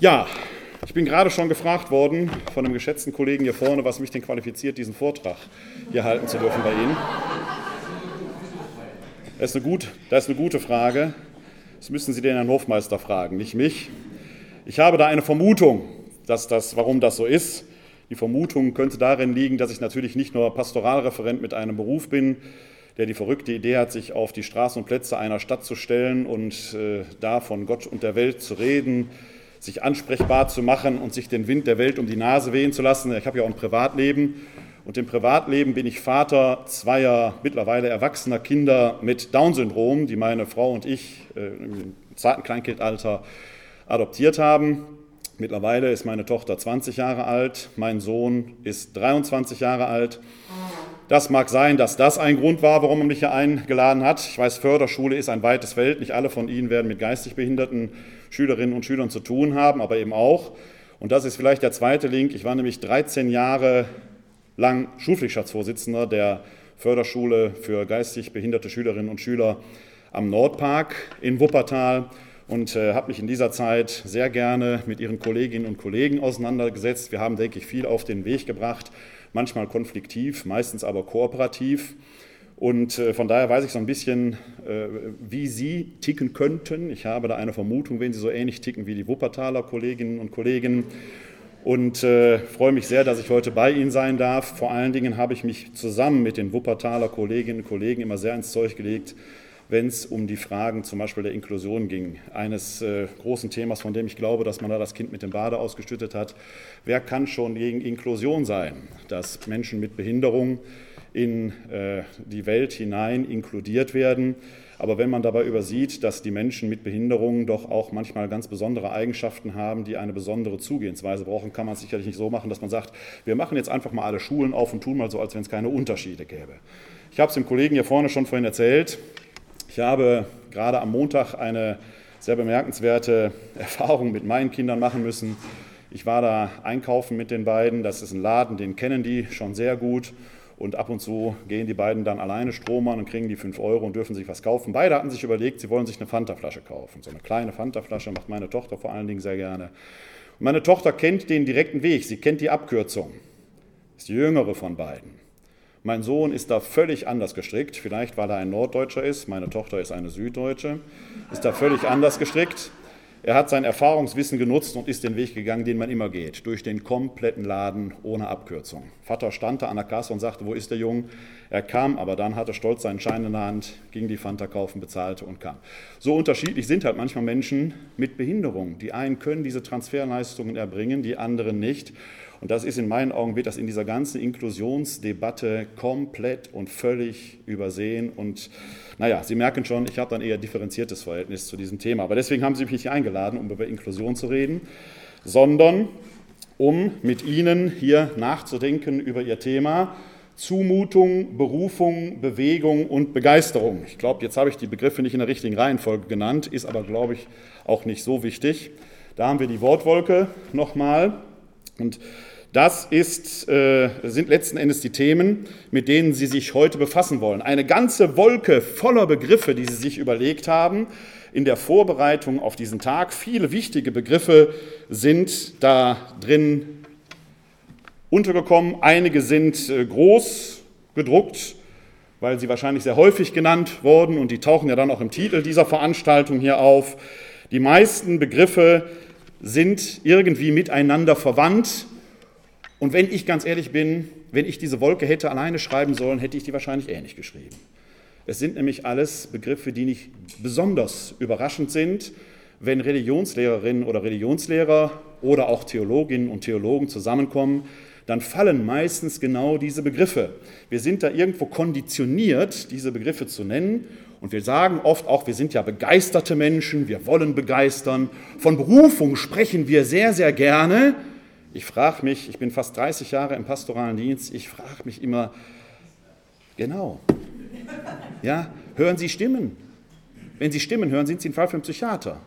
Ja, ich bin gerade schon gefragt worden von einem geschätzten Kollegen hier vorne, was mich denn qualifiziert, diesen Vortrag hier halten zu dürfen bei Ihnen. Das ist eine, gut, das ist eine gute Frage. Das müssen Sie den Herrn Hofmeister fragen, nicht mich. Ich habe da eine Vermutung, dass das, warum das so ist. Die Vermutung könnte darin liegen, dass ich natürlich nicht nur Pastoralreferent mit einem Beruf bin, der die verrückte Idee hat, sich auf die Straßen und Plätze einer Stadt zu stellen und äh, da von Gott und der Welt zu reden, sich ansprechbar zu machen und sich den Wind der Welt um die Nase wehen zu lassen. Ich habe ja auch ein Privatleben und im Privatleben bin ich Vater zweier mittlerweile erwachsener Kinder mit Down-Syndrom, die meine Frau und ich äh, im zarten Kleinkindalter adoptiert haben. Mittlerweile ist meine Tochter 20 Jahre alt, mein Sohn ist 23 Jahre alt. Das mag sein, dass das ein Grund war, warum man mich hier eingeladen hat. Ich weiß, Förderschule ist ein weites Feld. Nicht alle von Ihnen werden mit geistig behinderten Schülerinnen und Schülern zu tun haben, aber eben auch. Und das ist vielleicht der zweite Link. Ich war nämlich 13 Jahre lang Schulpflichtschaftsvorsitzender der Förderschule für geistig behinderte Schülerinnen und Schüler am Nordpark in Wuppertal und äh, habe mich in dieser Zeit sehr gerne mit Ihren Kolleginnen und Kollegen auseinandergesetzt. Wir haben, denke ich, viel auf den Weg gebracht, manchmal konfliktiv, meistens aber kooperativ. Und äh, von daher weiß ich so ein bisschen, äh, wie Sie ticken könnten. Ich habe da eine Vermutung, wenn Sie so ähnlich ticken wie die Wuppertaler Kolleginnen und Kollegen und äh, freue mich sehr, dass ich heute bei Ihnen sein darf. Vor allen Dingen habe ich mich zusammen mit den Wuppertaler Kolleginnen und Kollegen immer sehr ins Zeug gelegt, wenn es um die Fragen zum Beispiel der Inklusion ging. Eines äh, großen Themas, von dem ich glaube, dass man da das Kind mit dem Bade ausgestüttet hat. Wer kann schon gegen Inklusion sein? Dass Menschen mit Behinderung in äh, die Welt hinein inkludiert werden. Aber wenn man dabei übersieht, dass die Menschen mit Behinderungen doch auch manchmal ganz besondere Eigenschaften haben, die eine besondere Zugehensweise brauchen, kann man es sicherlich nicht so machen, dass man sagt, wir machen jetzt einfach mal alle Schulen auf und tun mal so, als wenn es keine Unterschiede gäbe. Ich habe es dem Kollegen hier vorne schon vorhin erzählt. Ich habe gerade am Montag eine sehr bemerkenswerte Erfahrung mit meinen Kindern machen müssen. Ich war da einkaufen mit den beiden. Das ist ein Laden, den kennen die schon sehr gut. Und ab und zu gehen die beiden dann alleine Strom an und kriegen die 5 Euro und dürfen sich was kaufen. Beide hatten sich überlegt, sie wollen sich eine Fanta-Flasche kaufen. So eine kleine Fanta-Flasche macht meine Tochter vor allen Dingen sehr gerne. Und meine Tochter kennt den direkten Weg, sie kennt die Abkürzung. Ist die jüngere von beiden. Mein Sohn ist da völlig anders gestrickt, vielleicht weil er ein Norddeutscher ist, meine Tochter ist eine Süddeutsche, ist da völlig anders gestrickt. Er hat sein Erfahrungswissen genutzt und ist den Weg gegangen, den man immer geht, durch den kompletten Laden ohne Abkürzung. Vater stand da an der Kasse und sagte, wo ist der Junge? Er kam, aber dann hatte stolz seinen Schein in der Hand, ging die Fanta kaufen, bezahlte und kam. So unterschiedlich sind halt manchmal Menschen mit Behinderung. Die einen können diese Transferleistungen erbringen, die anderen nicht. Und das ist in meinen Augen, wird das in dieser ganzen Inklusionsdebatte komplett und völlig übersehen. Und naja, Sie merken schon, ich habe dann eher differenziertes Verhältnis zu diesem Thema. Aber deswegen haben Sie mich nicht eingeladen, um über Inklusion zu reden, sondern um mit Ihnen hier nachzudenken über Ihr Thema. Zumutung, Berufung, Bewegung und Begeisterung. Ich glaube, jetzt habe ich die Begriffe nicht in der richtigen Reihenfolge genannt, ist aber, glaube ich, auch nicht so wichtig. Da haben wir die Wortwolke nochmal. Und das ist, äh, sind letzten Endes die Themen, mit denen Sie sich heute befassen wollen. Eine ganze Wolke voller Begriffe, die Sie sich überlegt haben in der Vorbereitung auf diesen Tag. Viele wichtige Begriffe sind da drin untergekommen. Einige sind äh, groß gedruckt, weil sie wahrscheinlich sehr häufig genannt wurden und die tauchen ja dann auch im Titel dieser Veranstaltung hier auf. Die meisten Begriffe sind irgendwie miteinander verwandt und wenn ich ganz ehrlich bin, wenn ich diese Wolke hätte alleine schreiben sollen, hätte ich die wahrscheinlich ähnlich geschrieben. Es sind nämlich alles Begriffe, die nicht besonders überraschend sind, wenn Religionslehrerinnen oder Religionslehrer oder auch Theologinnen und Theologen zusammenkommen, dann fallen meistens genau diese Begriffe. Wir sind da irgendwo konditioniert, diese Begriffe zu nennen. Und wir sagen oft auch, wir sind ja begeisterte Menschen, wir wollen begeistern. Von Berufung sprechen wir sehr, sehr gerne. Ich frage mich, ich bin fast 30 Jahre im pastoralen Dienst, ich frage mich immer, genau, ja, hören Sie Stimmen? Wenn Sie Stimmen hören, sind Sie ein Fall für einen Psychiater.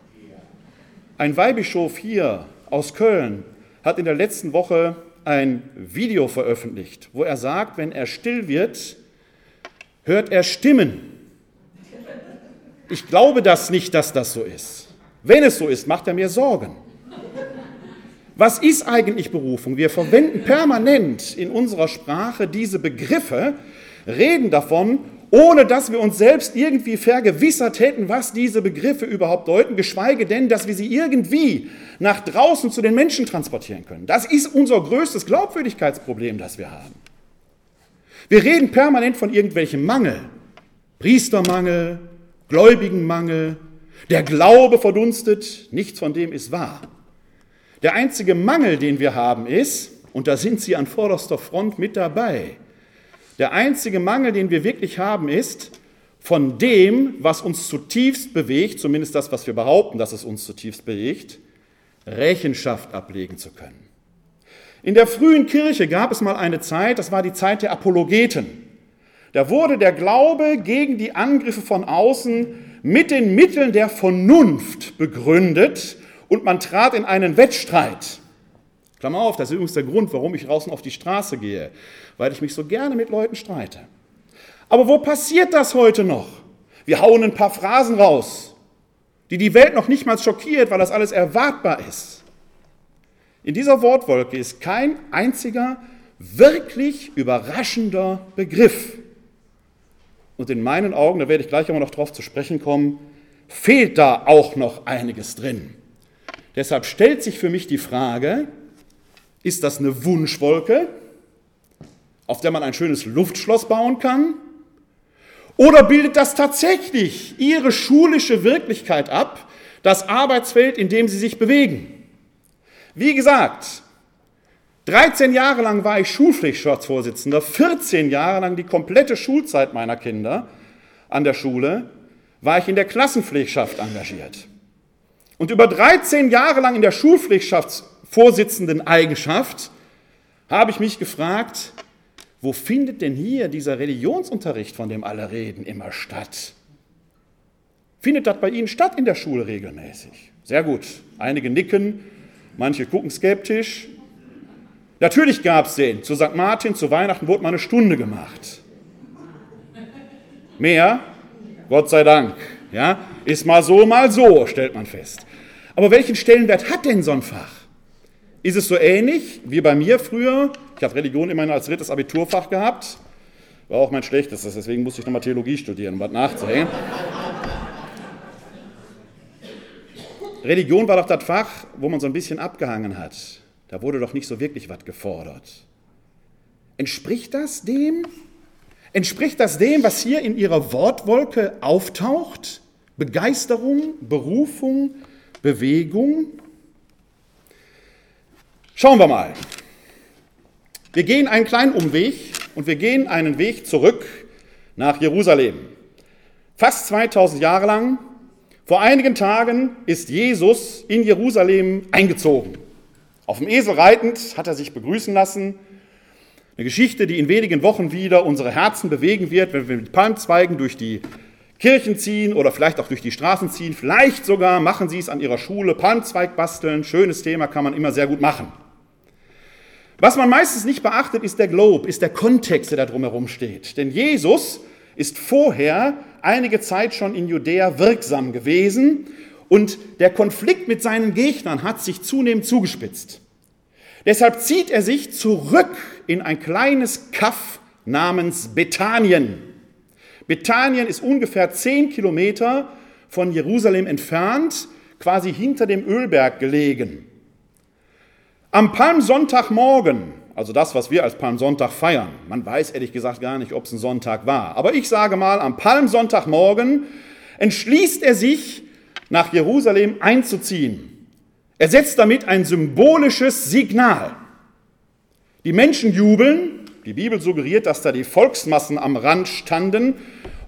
Ein Weihbischof hier aus Köln hat in der letzten Woche ein Video veröffentlicht, wo er sagt, wenn er still wird, hört er Stimmen. Ich glaube das nicht, dass das so ist. Wenn es so ist, macht er mir Sorgen. Was ist eigentlich Berufung? Wir verwenden permanent in unserer Sprache diese Begriffe, reden davon, ohne dass wir uns selbst irgendwie vergewissert hätten, was diese Begriffe überhaupt deuten, geschweige denn, dass wir sie irgendwie nach draußen zu den Menschen transportieren können. Das ist unser größtes Glaubwürdigkeitsproblem, das wir haben. Wir reden permanent von irgendwelchem Mangel. Priestermangel, Gläubigenmangel, der Glaube verdunstet, nichts von dem ist wahr. Der einzige Mangel, den wir haben, ist, und da sind Sie an vorderster Front mit dabei, der einzige Mangel, den wir wirklich haben, ist, von dem, was uns zutiefst bewegt, zumindest das, was wir behaupten, dass es uns zutiefst bewegt, Rechenschaft ablegen zu können. In der frühen Kirche gab es mal eine Zeit, das war die Zeit der Apologeten. Da wurde der Glaube gegen die Angriffe von außen mit den Mitteln der Vernunft begründet und man trat in einen Wettstreit. Klammer auf, das ist übrigens der Grund, warum ich draußen auf die Straße gehe, weil ich mich so gerne mit Leuten streite. Aber wo passiert das heute noch? Wir hauen ein paar Phrasen raus, die die Welt noch nicht mal schockiert, weil das alles erwartbar ist. In dieser Wortwolke ist kein einziger wirklich überraschender Begriff. Und in meinen Augen, da werde ich gleich aber noch drauf zu sprechen kommen, fehlt da auch noch einiges drin. Deshalb stellt sich für mich die Frage, ist das eine Wunschwolke, auf der man ein schönes Luftschloss bauen kann? Oder bildet das tatsächlich Ihre schulische Wirklichkeit ab, das Arbeitsfeld, in dem Sie sich bewegen? Wie gesagt, 13 Jahre lang war ich Schulpflichtschaftsvorsitzender, 14 Jahre lang die komplette Schulzeit meiner Kinder an der Schule war ich in der Klassenpflegschaft engagiert. Und über 13 Jahre lang in der Schulpflichtschaftsvorsitzenden Eigenschaft habe ich mich gefragt, wo findet denn hier dieser Religionsunterricht, von dem alle reden, immer statt? Findet das bei Ihnen statt in der Schule regelmäßig? Sehr gut. Einige nicken, manche gucken skeptisch. Natürlich gab es den. Zu St. Martin, zu Weihnachten wurde mal eine Stunde gemacht. Mehr, Gott sei Dank, ja, ist mal so, mal so, stellt man fest. Aber welchen Stellenwert hat denn so ein Fach? Ist es so ähnlich wie bei mir früher? Ich habe Religion immerhin als drittes Abiturfach gehabt. War auch mein schlechtestes, deswegen musste ich nochmal Theologie studieren, um was nachzuhängen. Religion war doch das Fach, wo man so ein bisschen abgehangen hat. Da wurde doch nicht so wirklich was gefordert. Entspricht das dem? Entspricht das dem, was hier in Ihrer Wortwolke auftaucht? Begeisterung, Berufung, Bewegung. Schauen wir mal. Wir gehen einen kleinen Umweg und wir gehen einen Weg zurück nach Jerusalem. Fast 2000 Jahre lang. Vor einigen Tagen ist Jesus in Jerusalem eingezogen. Auf dem Esel reitend hat er sich begrüßen lassen. Eine Geschichte, die in wenigen Wochen wieder unsere Herzen bewegen wird, wenn wir mit Palmzweigen durch die Kirchen ziehen oder vielleicht auch durch die Straßen ziehen. Vielleicht sogar machen Sie es an Ihrer Schule, Palmzweig basteln. Schönes Thema kann man immer sehr gut machen. Was man meistens nicht beachtet, ist der Globe, ist der Kontext, der da drumherum steht. Denn Jesus ist vorher einige Zeit schon in Judäa wirksam gewesen und der Konflikt mit seinen Gegnern hat sich zunehmend zugespitzt. Deshalb zieht er sich zurück in ein kleines Kaff namens Bethanien. Bethanien ist ungefähr zehn Kilometer von Jerusalem entfernt, quasi hinter dem Ölberg gelegen. Am Palmsonntagmorgen, also das, was wir als Palmsonntag feiern, man weiß ehrlich gesagt gar nicht, ob es ein Sonntag war, aber ich sage mal, am Palmsonntagmorgen entschließt er sich, nach Jerusalem einzuziehen. Er setzt damit ein symbolisches Signal. Die Menschen jubeln, die Bibel suggeriert, dass da die Volksmassen am Rand standen.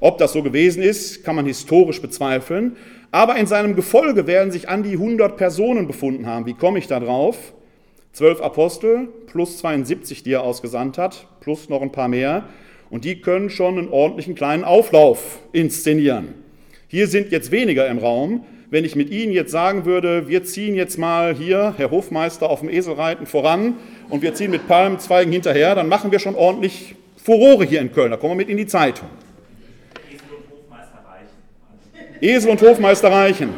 Ob das so gewesen ist, kann man historisch bezweifeln. Aber in seinem Gefolge werden sich an die 100 Personen befunden haben. Wie komme ich da drauf? Zwölf Apostel plus 72, die er ausgesandt hat, plus noch ein paar mehr. Und die können schon einen ordentlichen kleinen Auflauf inszenieren. Hier sind jetzt weniger im Raum. Wenn ich mit Ihnen jetzt sagen würde, wir ziehen jetzt mal hier, Herr Hofmeister, auf dem Esel reiten voran, und wir ziehen mit Palmzweigen hinterher, dann machen wir schon ordentlich Furore hier in Köln. Da kommen wir mit in die Zeitung. Esel und Hofmeister reichen. Esel und Hofmeister reichen.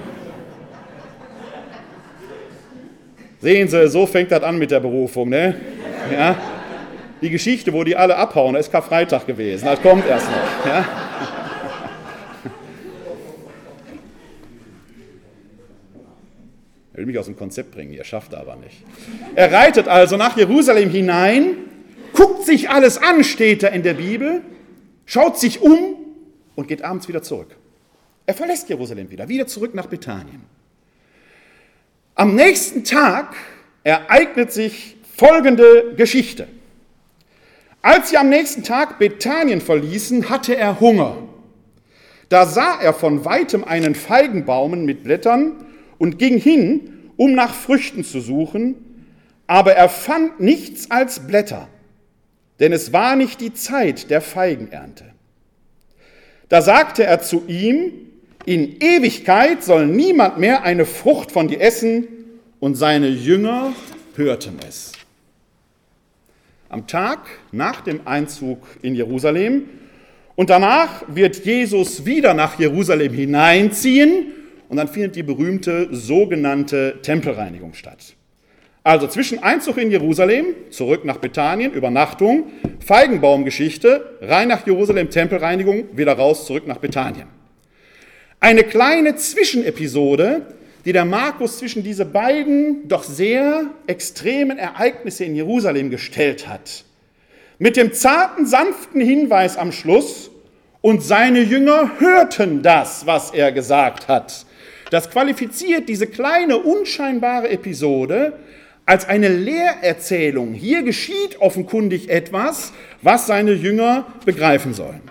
Sehen Sie, so fängt das an mit der Berufung. Ne? Ja? Die Geschichte, wo die alle abhauen, das ist Karfreitag gewesen. Das kommt erst noch. Ja? Er will mich aus dem Konzept bringen, er schafft er aber nicht. Er reitet also nach Jerusalem hinein, guckt sich alles an, steht da in der Bibel, schaut sich um und geht abends wieder zurück. Er verlässt Jerusalem wieder, wieder zurück nach Bethanien. Am nächsten Tag ereignet sich folgende Geschichte. Als sie am nächsten Tag Bethanien verließen, hatte er Hunger. Da sah er von weitem einen Feigenbaum mit Blättern und ging hin, um nach Früchten zu suchen, aber er fand nichts als Blätter, denn es war nicht die Zeit der Feigenernte. Da sagte er zu ihm, in Ewigkeit soll niemand mehr eine Frucht von dir essen, und seine Jünger hörten es. Am Tag nach dem Einzug in Jerusalem und danach wird Jesus wieder nach Jerusalem hineinziehen und dann findet die berühmte sogenannte Tempelreinigung statt. Also zwischen Einzug in Jerusalem, zurück nach Bethanien, Übernachtung, Feigenbaumgeschichte, rein nach Jerusalem, Tempelreinigung, wieder raus, zurück nach Bethanien. Eine kleine Zwischenepisode, die der Markus zwischen diese beiden doch sehr extremen Ereignisse in Jerusalem gestellt hat. Mit dem zarten, sanften Hinweis am Schluss, und seine Jünger hörten das, was er gesagt hat. Das qualifiziert diese kleine, unscheinbare Episode als eine Lehrerzählung. Hier geschieht offenkundig etwas, was seine Jünger begreifen sollen.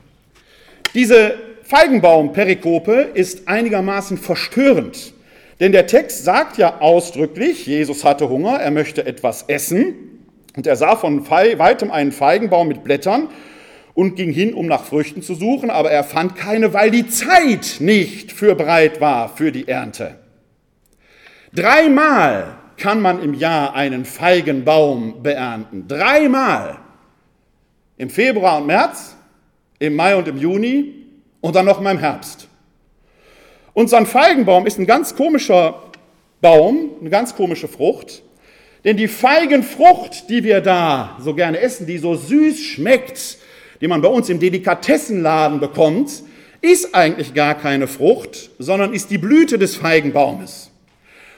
Diese Feigenbaum-Perikope ist einigermaßen verstörend, denn der Text sagt ja ausdrücklich, Jesus hatte Hunger, er möchte etwas essen und er sah von weitem einen Feigenbaum mit Blättern und ging hin, um nach Früchten zu suchen, aber er fand keine, weil die Zeit nicht für bereit war für die Ernte. Dreimal kann man im Jahr einen Feigenbaum beernten. Dreimal. Im Februar und März, im Mai und im Juni und dann noch mal im Herbst. Und so Feigenbaum ist ein ganz komischer Baum, eine ganz komische Frucht. Denn die Feigenfrucht, die wir da so gerne essen, die so süß schmeckt, die man bei uns im Delikatessenladen bekommt, ist eigentlich gar keine Frucht, sondern ist die Blüte des Feigenbaumes.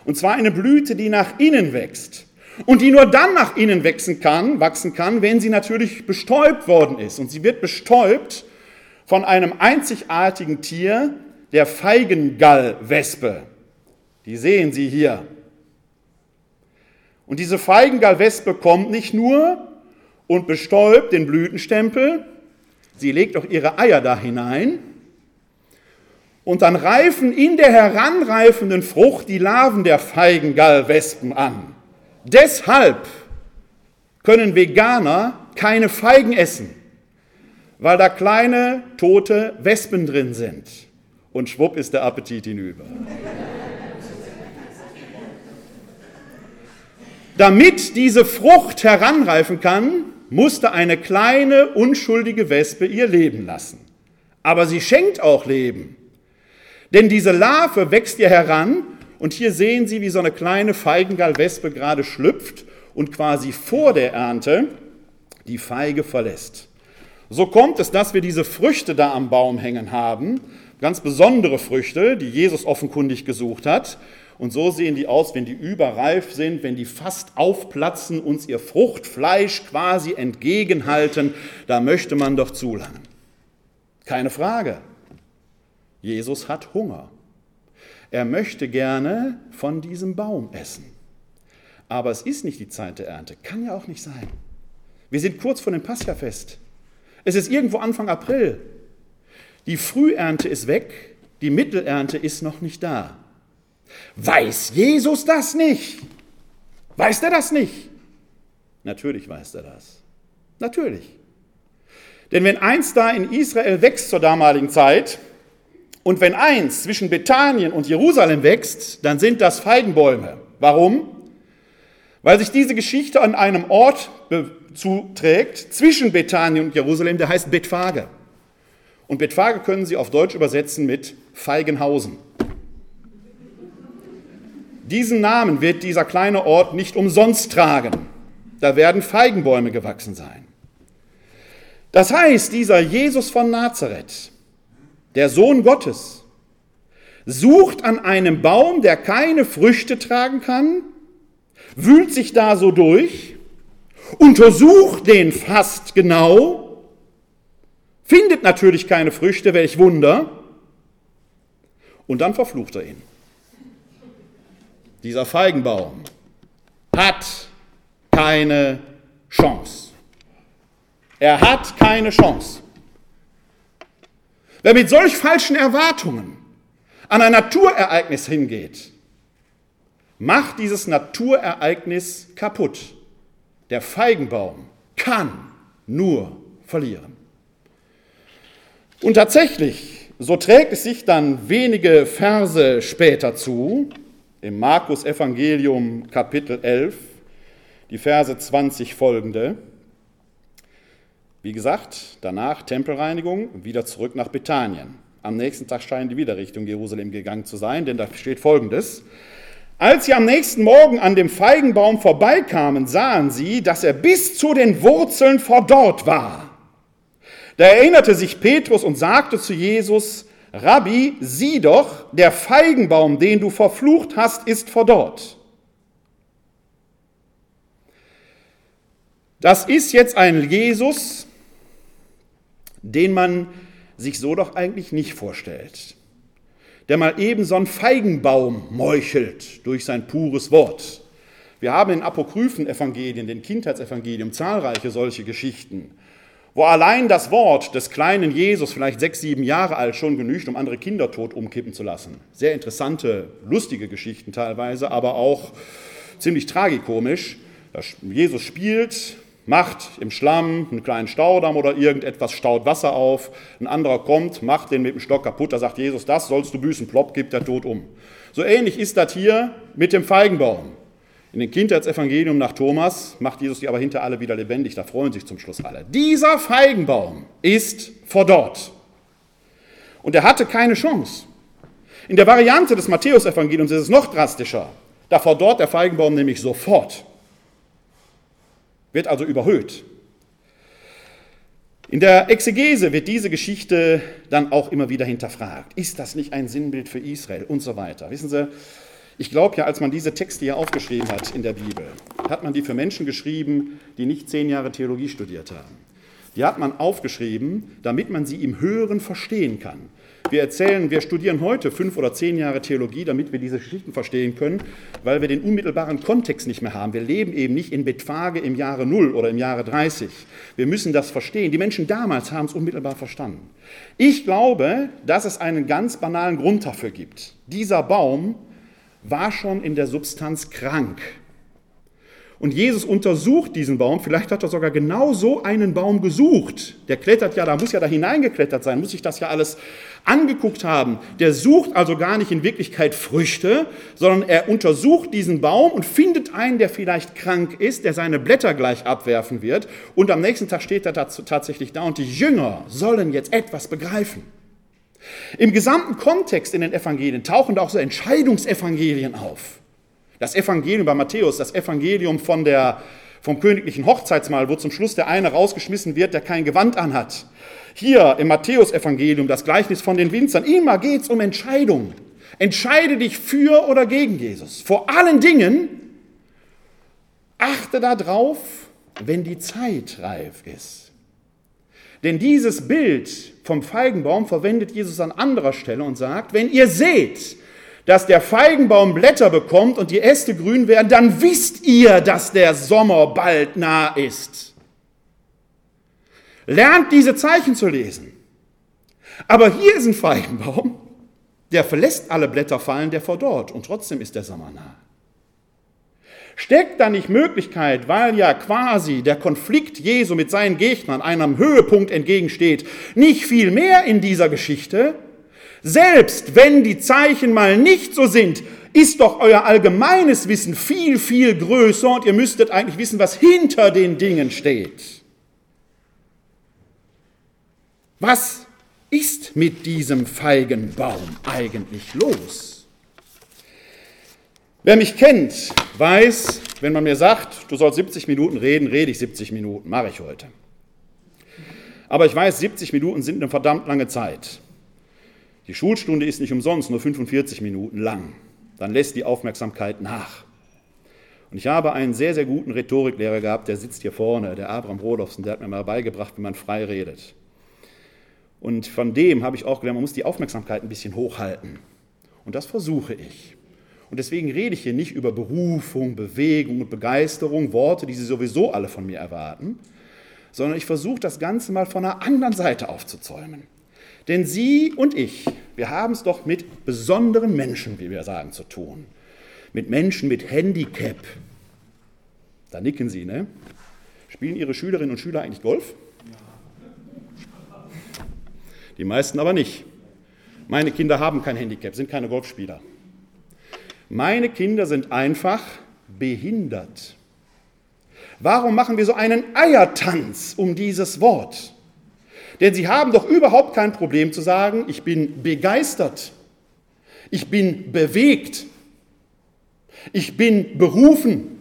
Und zwar eine Blüte, die nach innen wächst. Und die nur dann nach innen wachsen kann, wachsen kann, wenn sie natürlich bestäubt worden ist. Und sie wird bestäubt von einem einzigartigen Tier, der Feigengallwespe. Die sehen Sie hier. Und diese Feigengallwespe kommt nicht nur und bestäubt den Blütenstempel. Sie legt auch ihre Eier da hinein. Und dann reifen in der heranreifenden Frucht die Larven der Feigengallwespen an. Deshalb können Veganer keine Feigen essen, weil da kleine tote Wespen drin sind. Und schwupp ist der Appetit hinüber. Damit diese Frucht heranreifen kann, musste eine kleine, unschuldige Wespe ihr Leben lassen. Aber sie schenkt auch Leben. Denn diese Larve wächst ihr heran und hier sehen Sie, wie so eine kleine Feigengallwespe gerade schlüpft und quasi vor der Ernte die Feige verlässt. So kommt es, dass wir diese Früchte da am Baum hängen haben, ganz besondere Früchte, die Jesus offenkundig gesucht hat. Und so sehen die aus, wenn die überreif sind, wenn die fast aufplatzen, uns ihr Fruchtfleisch quasi entgegenhalten, da möchte man doch zulangen. Keine Frage. Jesus hat Hunger. Er möchte gerne von diesem Baum essen. Aber es ist nicht die Zeit der Ernte. Kann ja auch nicht sein. Wir sind kurz vor dem Paschafest. Es ist irgendwo Anfang April. Die Frühernte ist weg, die Mittelernte ist noch nicht da. Weiß Jesus das nicht? Weiß er das nicht? Natürlich weiß er das. Natürlich. Denn wenn eins da in Israel wächst zur damaligen Zeit und wenn eins zwischen Bethanien und Jerusalem wächst, dann sind das Feigenbäume. Warum? Weil sich diese Geschichte an einem Ort zuträgt zwischen Bethanien und Jerusalem, der heißt Bethphage. Und Bethphage können Sie auf Deutsch übersetzen mit Feigenhausen. Diesen Namen wird dieser kleine Ort nicht umsonst tragen. Da werden Feigenbäume gewachsen sein. Das heißt, dieser Jesus von Nazareth, der Sohn Gottes, sucht an einem Baum, der keine Früchte tragen kann, wühlt sich da so durch, untersucht den fast genau, findet natürlich keine Früchte, welch Wunder, und dann verflucht er ihn. Dieser Feigenbaum hat keine Chance. Er hat keine Chance. Wer mit solch falschen Erwartungen an ein Naturereignis hingeht, macht dieses Naturereignis kaputt. Der Feigenbaum kann nur verlieren. Und tatsächlich, so trägt es sich dann wenige Verse später zu, im Markus Evangelium Kapitel 11, die Verse 20 folgende. Wie gesagt, danach Tempelreinigung, wieder zurück nach Bethanien. Am nächsten Tag scheinen die wieder Richtung Jerusalem gegangen zu sein, denn da steht folgendes. Als sie am nächsten Morgen an dem Feigenbaum vorbeikamen, sahen sie, dass er bis zu den Wurzeln verdorrt war. Da erinnerte sich Petrus und sagte zu Jesus, Rabbi, sieh doch, der Feigenbaum, den du verflucht hast, ist verdorrt. Das ist jetzt ein Jesus, den man sich so doch eigentlich nicht vorstellt, der mal eben so einen Feigenbaum meuchelt durch sein pures Wort. Wir haben in apokryphen Evangelien, den Kindheitsevangelium, zahlreiche solche Geschichten, wo allein das Wort des kleinen Jesus, vielleicht sechs, sieben Jahre alt, schon genügt, um andere Kinder tot umkippen zu lassen. Sehr interessante, lustige Geschichten teilweise, aber auch ziemlich tragikomisch. Jesus spielt, macht im Schlamm einen kleinen Staudamm oder irgendetwas, staut Wasser auf, ein anderer kommt, macht den mit dem Stock kaputt, da sagt Jesus, das sollst du büßen, plopp, gibt der Tod um. So ähnlich ist das hier mit dem Feigenbaum. In den Kindheitsevangelium nach Thomas macht Jesus die aber hinter alle wieder lebendig, da freuen sich zum Schluss alle. Dieser Feigenbaum ist verdorrt. Und er hatte keine Chance. In der Variante des Matthäusevangeliums ist es noch drastischer. Da verdorrt der Feigenbaum nämlich sofort wird also überhöht. In der Exegese wird diese Geschichte dann auch immer wieder hinterfragt. Ist das nicht ein Sinnbild für Israel und so weiter? Wissen Sie, ich glaube ja, als man diese Texte hier aufgeschrieben hat in der Bibel, hat man die für Menschen geschrieben, die nicht zehn Jahre Theologie studiert haben. Die hat man aufgeschrieben, damit man sie im Hören verstehen kann. Wir erzählen, wir studieren heute fünf oder zehn Jahre Theologie, damit wir diese Geschichten verstehen können, weil wir den unmittelbaren Kontext nicht mehr haben. Wir leben eben nicht in Betfage im Jahre Null oder im Jahre 30. Wir müssen das verstehen. Die Menschen damals haben es unmittelbar verstanden. Ich glaube, dass es einen ganz banalen Grund dafür gibt. Dieser Baum war schon in der Substanz krank. Und Jesus untersucht diesen Baum, vielleicht hat er sogar genau so einen Baum gesucht. Der klettert ja, da muss ja da hineingeklettert sein, muss sich das ja alles angeguckt haben. Der sucht also gar nicht in Wirklichkeit Früchte, sondern er untersucht diesen Baum und findet einen, der vielleicht krank ist, der seine Blätter gleich abwerfen wird. Und am nächsten Tag steht er tatsächlich da und die Jünger sollen jetzt etwas begreifen. Im gesamten Kontext in den Evangelien tauchen da auch so Entscheidungsevangelien auf. Das Evangelium bei Matthäus, das Evangelium von der, vom königlichen Hochzeitsmahl, wo zum Schluss der eine rausgeschmissen wird, der kein Gewand anhat. Hier im Matthäus-Evangelium, das Gleichnis von den Winzern, immer geht es um Entscheidungen. Entscheide dich für oder gegen Jesus. Vor allen Dingen achte darauf, wenn die Zeit reif ist. Denn dieses Bild vom Feigenbaum verwendet Jesus an anderer Stelle und sagt, wenn ihr seht, dass der Feigenbaum Blätter bekommt und die Äste grün werden, dann wisst ihr, dass der Sommer bald nah ist. Lernt diese Zeichen zu lesen. Aber hier ist ein Feigenbaum, der verlässt alle Blätter fallen, der verdorrt und trotzdem ist der Sommer nah. Steckt da nicht Möglichkeit, weil ja quasi der Konflikt Jesu mit seinen Gegnern einem Höhepunkt entgegensteht, nicht viel mehr in dieser Geschichte, selbst wenn die Zeichen mal nicht so sind, ist doch euer allgemeines Wissen viel, viel größer und ihr müsstet eigentlich wissen, was hinter den Dingen steht. Was ist mit diesem Feigenbaum eigentlich los? Wer mich kennt, weiß, wenn man mir sagt, du sollst 70 Minuten reden, rede ich 70 Minuten, mache ich heute. Aber ich weiß, 70 Minuten sind eine verdammt lange Zeit. Die Schulstunde ist nicht umsonst nur 45 Minuten lang. Dann lässt die Aufmerksamkeit nach. Und ich habe einen sehr, sehr guten Rhetoriklehrer gehabt, der sitzt hier vorne, der Abraham Rodolfsen, der hat mir mal beigebracht, wie man frei redet. Und von dem habe ich auch gelernt, man muss die Aufmerksamkeit ein bisschen hochhalten. Und das versuche ich. Und deswegen rede ich hier nicht über Berufung, Bewegung und Begeisterung, Worte, die Sie sowieso alle von mir erwarten, sondern ich versuche das Ganze mal von einer anderen Seite aufzuzäumen. Denn Sie und ich, wir haben es doch mit besonderen Menschen, wie wir sagen, zu tun. Mit Menschen mit Handicap. Da nicken Sie, ne? Spielen Ihre Schülerinnen und Schüler eigentlich Golf? Die meisten aber nicht. Meine Kinder haben kein Handicap, sind keine Golfspieler. Meine Kinder sind einfach behindert. Warum machen wir so einen Eiertanz um dieses Wort? Denn sie haben doch überhaupt kein Problem zu sagen, ich bin begeistert, ich bin bewegt, ich bin berufen.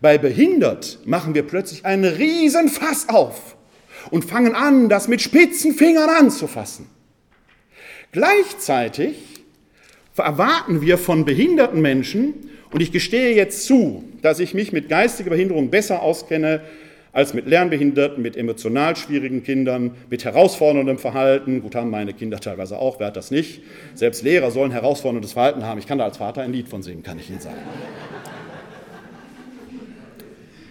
Bei behindert machen wir plötzlich einen riesen Fass auf und fangen an, das mit spitzen Fingern anzufassen. Gleichzeitig erwarten wir von behinderten Menschen, und ich gestehe jetzt zu, dass ich mich mit geistiger Behinderung besser auskenne als mit Lernbehinderten, mit emotional schwierigen Kindern, mit herausforderndem Verhalten. Gut, haben meine Kinder teilweise auch, wer hat das nicht? Selbst Lehrer sollen herausforderndes Verhalten haben. Ich kann da als Vater ein Lied von singen, kann ich Ihnen sagen.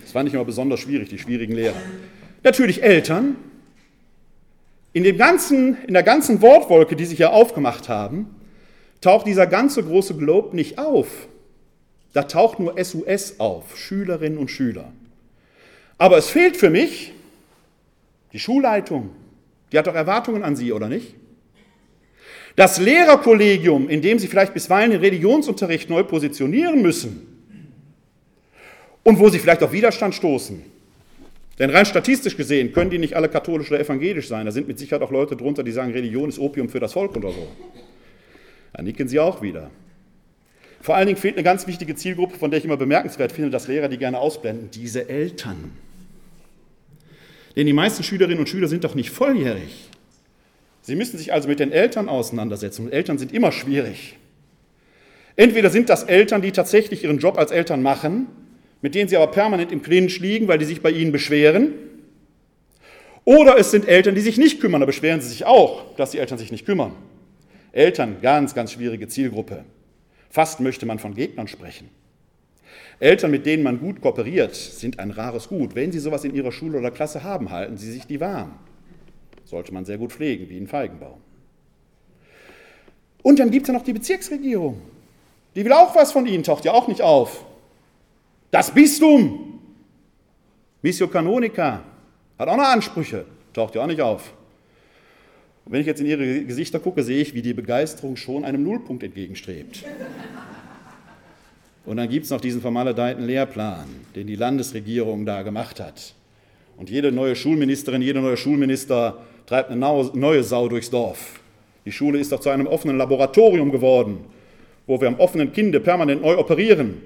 Das fand ich immer besonders schwierig, die schwierigen Lehrer. Natürlich Eltern. In, dem ganzen, in der ganzen Wortwolke, die sich hier aufgemacht haben, taucht dieser ganze große Globe nicht auf. Da taucht nur SUS auf, Schülerinnen und Schüler. Aber es fehlt für mich die Schulleitung. Die hat doch Erwartungen an Sie, oder nicht? Das Lehrerkollegium, in dem Sie vielleicht bisweilen den Religionsunterricht neu positionieren müssen und wo Sie vielleicht auf Widerstand stoßen. Denn rein statistisch gesehen können die nicht alle katholisch oder evangelisch sein. Da sind mit Sicherheit auch Leute drunter, die sagen, Religion ist Opium für das Volk oder so. Da nicken sie auch wieder. Vor allen Dingen fehlt eine ganz wichtige Zielgruppe, von der ich immer bemerkenswert finde, dass Lehrer die gerne ausblenden, diese Eltern. Denn die meisten Schülerinnen und Schüler sind doch nicht volljährig. Sie müssen sich also mit den Eltern auseinandersetzen und Eltern sind immer schwierig. Entweder sind das Eltern, die tatsächlich ihren Job als Eltern machen, mit denen sie aber permanent im Clinch liegen, weil die sich bei ihnen beschweren, oder es sind Eltern, die sich nicht kümmern, da beschweren sie sich auch, dass die Eltern sich nicht kümmern. Eltern, ganz, ganz schwierige Zielgruppe. Fast möchte man von Gegnern sprechen. Eltern, mit denen man gut kooperiert, sind ein rares Gut. Wenn Sie sowas in Ihrer Schule oder Klasse haben, halten Sie sich die warm. Sollte man sehr gut pflegen, wie in Feigenbaum. Und dann gibt es ja noch die Bezirksregierung. Die will auch was von Ihnen, taucht ja auch nicht auf. Das Bistum, Missio Canonica, hat auch noch Ansprüche, taucht ja auch nicht auf. Und wenn ich jetzt in ihre Gesichter gucke, sehe ich, wie die Begeisterung schon einem Nullpunkt entgegenstrebt. Und dann gibt es noch diesen vermaledeiten Lehrplan, den die Landesregierung da gemacht hat. Und jede neue Schulministerin, jeder neue Schulminister treibt eine neue Sau durchs Dorf. Die Schule ist doch zu einem offenen Laboratorium geworden, wo wir am offenen Kinde permanent neu operieren.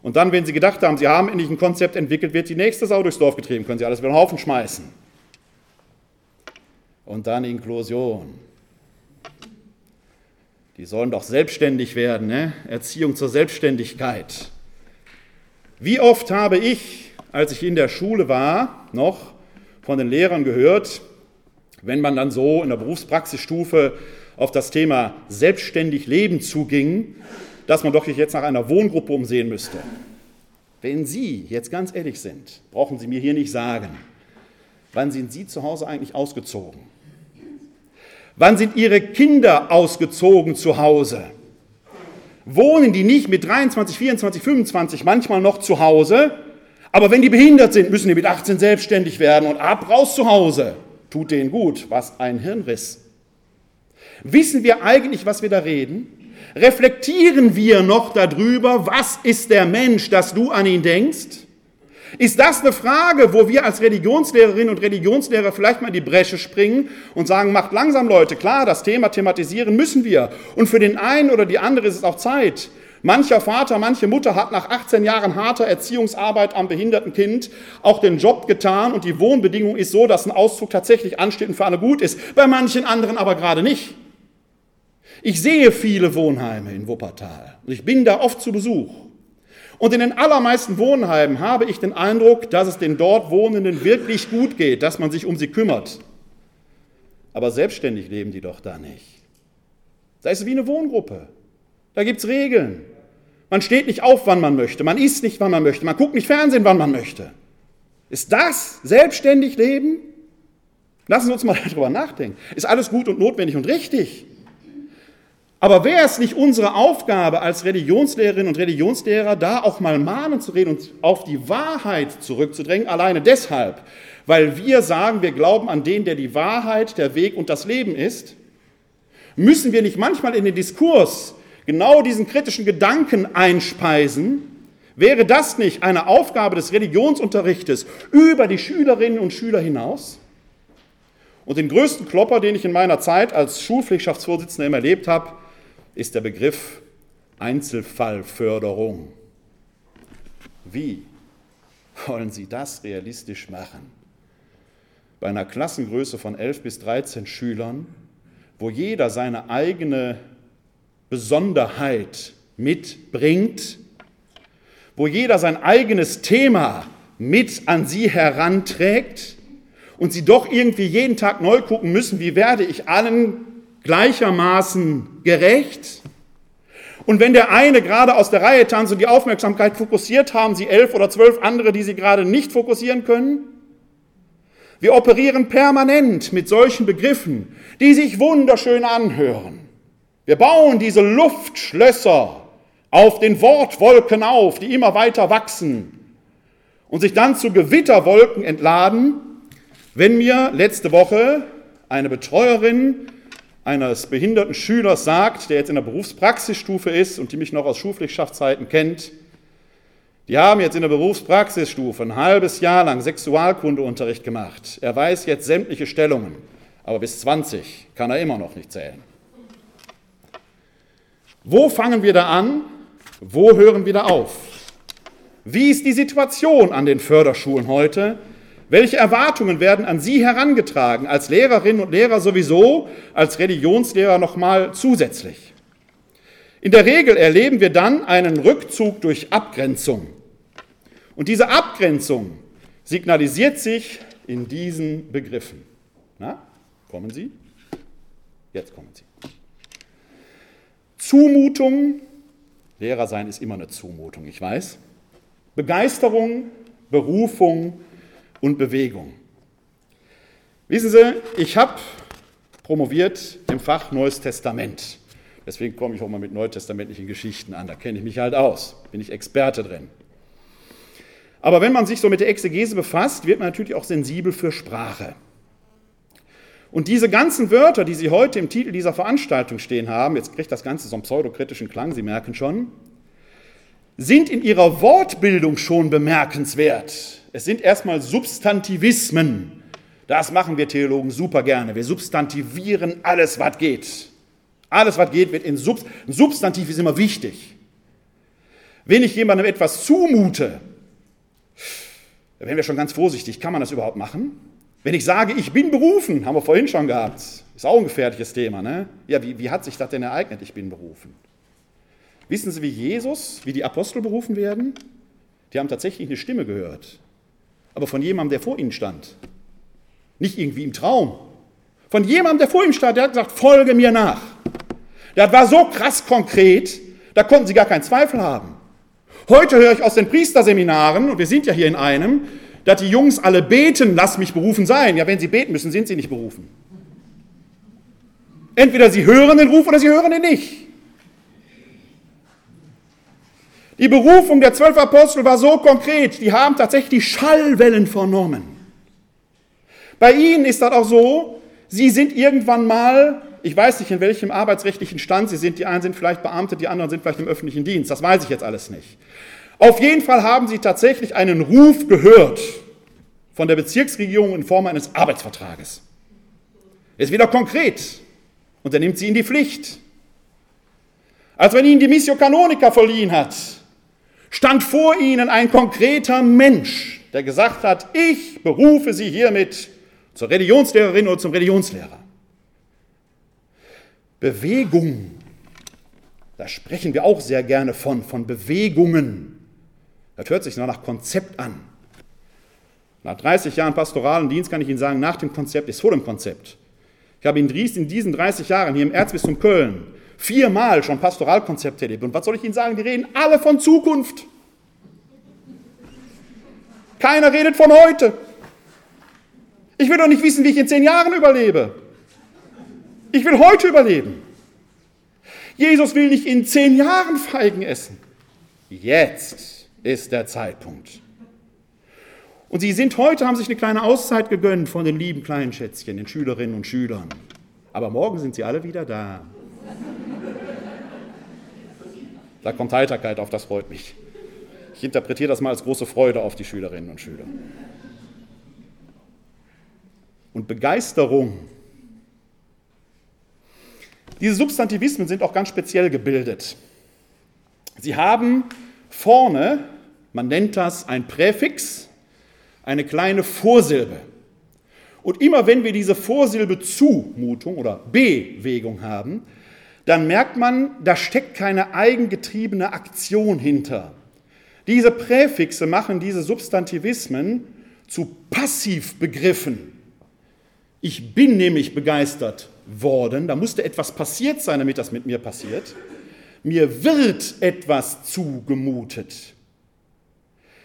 Und dann, wenn Sie gedacht haben, Sie haben endlich ein Konzept entwickelt, wird die nächste Sau durchs Dorf getrieben, können Sie alles über den Haufen schmeißen und dann Inklusion. Die sollen doch selbstständig werden, ne? Erziehung zur Selbstständigkeit. Wie oft habe ich, als ich in der Schule war, noch von den Lehrern gehört, wenn man dann so in der Berufspraxisstufe auf das Thema selbstständig Leben zuging, dass man doch sich jetzt nach einer Wohngruppe umsehen müsste. Wenn Sie jetzt ganz ehrlich sind, brauchen Sie mir hier nicht sagen, wann sind Sie zu Hause eigentlich ausgezogen? Wann sind ihre Kinder ausgezogen zu Hause? Wohnen die nicht mit 23, 24, 25 manchmal noch zu Hause? Aber wenn die behindert sind, müssen die mit 18 selbstständig werden und ab raus zu Hause. Tut denen gut. Was ein Hirnriss. Wissen wir eigentlich, was wir da reden? Reflektieren wir noch darüber, was ist der Mensch, dass du an ihn denkst? Ist das eine Frage, wo wir als Religionslehrerinnen und Religionslehrer vielleicht mal in die Bresche springen und sagen, macht langsam Leute, klar, das Thema thematisieren müssen wir. Und für den einen oder die andere ist es auch Zeit, Mancher Vater, manche Mutter hat nach 18 Jahren harter Erziehungsarbeit am behinderten Kind auch den Job getan und die Wohnbedingung ist so, dass ein Auszug tatsächlich ansteht und für alle gut ist. Bei manchen anderen aber gerade nicht. Ich sehe viele Wohnheime in Wuppertal und ich bin da oft zu Besuch. Und in den allermeisten Wohnheimen habe ich den Eindruck, dass es den dort Wohnenden wirklich gut geht, dass man sich um sie kümmert. Aber selbstständig leben die doch da nicht. Da ist es wie eine Wohngruppe. Da gibt es Regeln. Man steht nicht auf, wann man möchte. Man isst nicht, wann man möchte. Man guckt nicht Fernsehen, wann man möchte. Ist das selbstständig leben? Lassen Sie uns mal darüber nachdenken. Ist alles gut und notwendig und richtig. Aber wäre es nicht unsere Aufgabe als Religionslehrerinnen und Religionslehrer, da auch mal mahnen zu reden und auf die Wahrheit zurückzudrängen, alleine deshalb, weil wir sagen, wir glauben an den, der die Wahrheit, der Weg und das Leben ist? Müssen wir nicht manchmal in den Diskurs genau diesen kritischen Gedanken einspeisen? Wäre das nicht eine Aufgabe des Religionsunterrichtes über die Schülerinnen und Schüler hinaus? Und den größten Klopper, den ich in meiner Zeit als Schulpflichtschaftsvorsitzender erlebt habe, ist der Begriff Einzelfallförderung. Wie wollen Sie das realistisch machen? Bei einer Klassengröße von 11 bis 13 Schülern, wo jeder seine eigene Besonderheit mitbringt, wo jeder sein eigenes Thema mit an Sie heranträgt und Sie doch irgendwie jeden Tag neu gucken müssen, wie werde ich allen gleichermaßen gerecht. Und wenn der eine gerade aus der Reihe tanzt und die Aufmerksamkeit fokussiert, haben sie elf oder zwölf andere, die sie gerade nicht fokussieren können. Wir operieren permanent mit solchen Begriffen, die sich wunderschön anhören. Wir bauen diese Luftschlösser auf den Wortwolken auf, die immer weiter wachsen und sich dann zu Gewitterwolken entladen, wenn mir letzte Woche eine Betreuerin eines behinderten Schülers sagt, der jetzt in der Berufspraxisstufe ist und die mich noch aus Schulpflichtschaftszeiten kennt, die haben jetzt in der Berufspraxisstufe ein halbes Jahr lang Sexualkundeunterricht gemacht. Er weiß jetzt sämtliche Stellungen, aber bis 20 kann er immer noch nicht zählen. Wo fangen wir da an? Wo hören wir da auf? Wie ist die Situation an den Förderschulen heute? Welche Erwartungen werden an Sie herangetragen, als Lehrerinnen und Lehrer sowieso, als Religionslehrer nochmal zusätzlich? In der Regel erleben wir dann einen Rückzug durch Abgrenzung. Und diese Abgrenzung signalisiert sich in diesen Begriffen. Na, kommen Sie? Jetzt kommen Sie. Zumutung, Lehrer sein ist immer eine Zumutung, ich weiß. Begeisterung, Berufung, und Bewegung. Wissen Sie, ich habe promoviert im Fach Neues Testament. Deswegen komme ich auch mal mit neutestamentlichen Geschichten an. Da kenne ich mich halt aus, bin ich Experte drin. Aber wenn man sich so mit der Exegese befasst, wird man natürlich auch sensibel für Sprache. Und diese ganzen Wörter, die Sie heute im Titel dieser Veranstaltung stehen haben, jetzt kriegt das Ganze so einen pseudokritischen Klang, Sie merken schon, sind in ihrer Wortbildung schon bemerkenswert. Es sind erstmal Substantivismen. Das machen wir Theologen super gerne. Wir substantivieren alles, was geht. Alles, was geht, wird in Sub ein Substantiv ist immer wichtig. Wenn ich jemandem etwas zumute, da werden wir schon ganz vorsichtig. Kann man das überhaupt machen? Wenn ich sage, ich bin berufen, haben wir vorhin schon gehabt, ist auch ein gefährliches Thema. Ne? Ja, wie, wie hat sich das denn ereignet, ich bin berufen? Wissen Sie, wie Jesus, wie die Apostel berufen werden? Die haben tatsächlich eine Stimme gehört aber von jemandem, der vor ihnen stand. Nicht irgendwie im Traum. Von jemandem, der vor ihm stand, der hat gesagt, folge mir nach. Das war so krass konkret, da konnten sie gar keinen Zweifel haben. Heute höre ich aus den Priesterseminaren, und wir sind ja hier in einem, dass die Jungs alle beten, lass mich berufen sein. Ja, wenn sie beten müssen, sind sie nicht berufen. Entweder sie hören den Ruf oder sie hören ihn nicht. Die Berufung der zwölf Apostel war so konkret, die haben tatsächlich Schallwellen vernommen. Bei ihnen ist das auch so, sie sind irgendwann mal, ich weiß nicht in welchem arbeitsrechtlichen Stand sie sind, die einen sind vielleicht Beamte, die anderen sind vielleicht im öffentlichen Dienst, das weiß ich jetzt alles nicht. Auf jeden Fall haben sie tatsächlich einen Ruf gehört von der Bezirksregierung in Form eines Arbeitsvertrages. Ist wieder konkret und er nimmt sie in die Pflicht. Als wenn ihnen die Missio Canonica verliehen hat, stand vor ihnen ein konkreter Mensch, der gesagt hat, ich berufe Sie hiermit zur Religionslehrerin oder zum Religionslehrer. Bewegung, da sprechen wir auch sehr gerne von, von Bewegungen. Das hört sich nach Konzept an. Nach 30 Jahren pastoralen Dienst kann ich Ihnen sagen, nach dem Konzept ist vor dem Konzept. Ich habe in Dries in diesen 30 Jahren hier im Erzbistum Köln viermal schon Pastoralkonzepte erlebt. Und was soll ich Ihnen sagen? Die reden alle von Zukunft. Keiner redet von heute. Ich will doch nicht wissen, wie ich in zehn Jahren überlebe. Ich will heute überleben. Jesus will nicht in zehn Jahren Feigen essen. Jetzt ist der Zeitpunkt. Und sie sind heute, haben sich eine kleine Auszeit gegönnt von den lieben kleinen Schätzchen, den Schülerinnen und Schülern. Aber morgen sind sie alle wieder da. Da kommt Heiterkeit auf, das freut mich. Ich interpretiere das mal als große Freude auf die Schülerinnen und Schüler. Und Begeisterung. Diese Substantivismen sind auch ganz speziell gebildet. Sie haben vorne, man nennt das ein Präfix, eine kleine Vorsilbe. Und immer wenn wir diese Vorsilbe Zumutung oder Bewegung haben, dann merkt man, da steckt keine eigengetriebene Aktion hinter. Diese Präfixe machen diese Substantivismen zu Passivbegriffen. Ich bin nämlich begeistert worden, da musste etwas passiert sein, damit das mit mir passiert. Mir wird etwas zugemutet.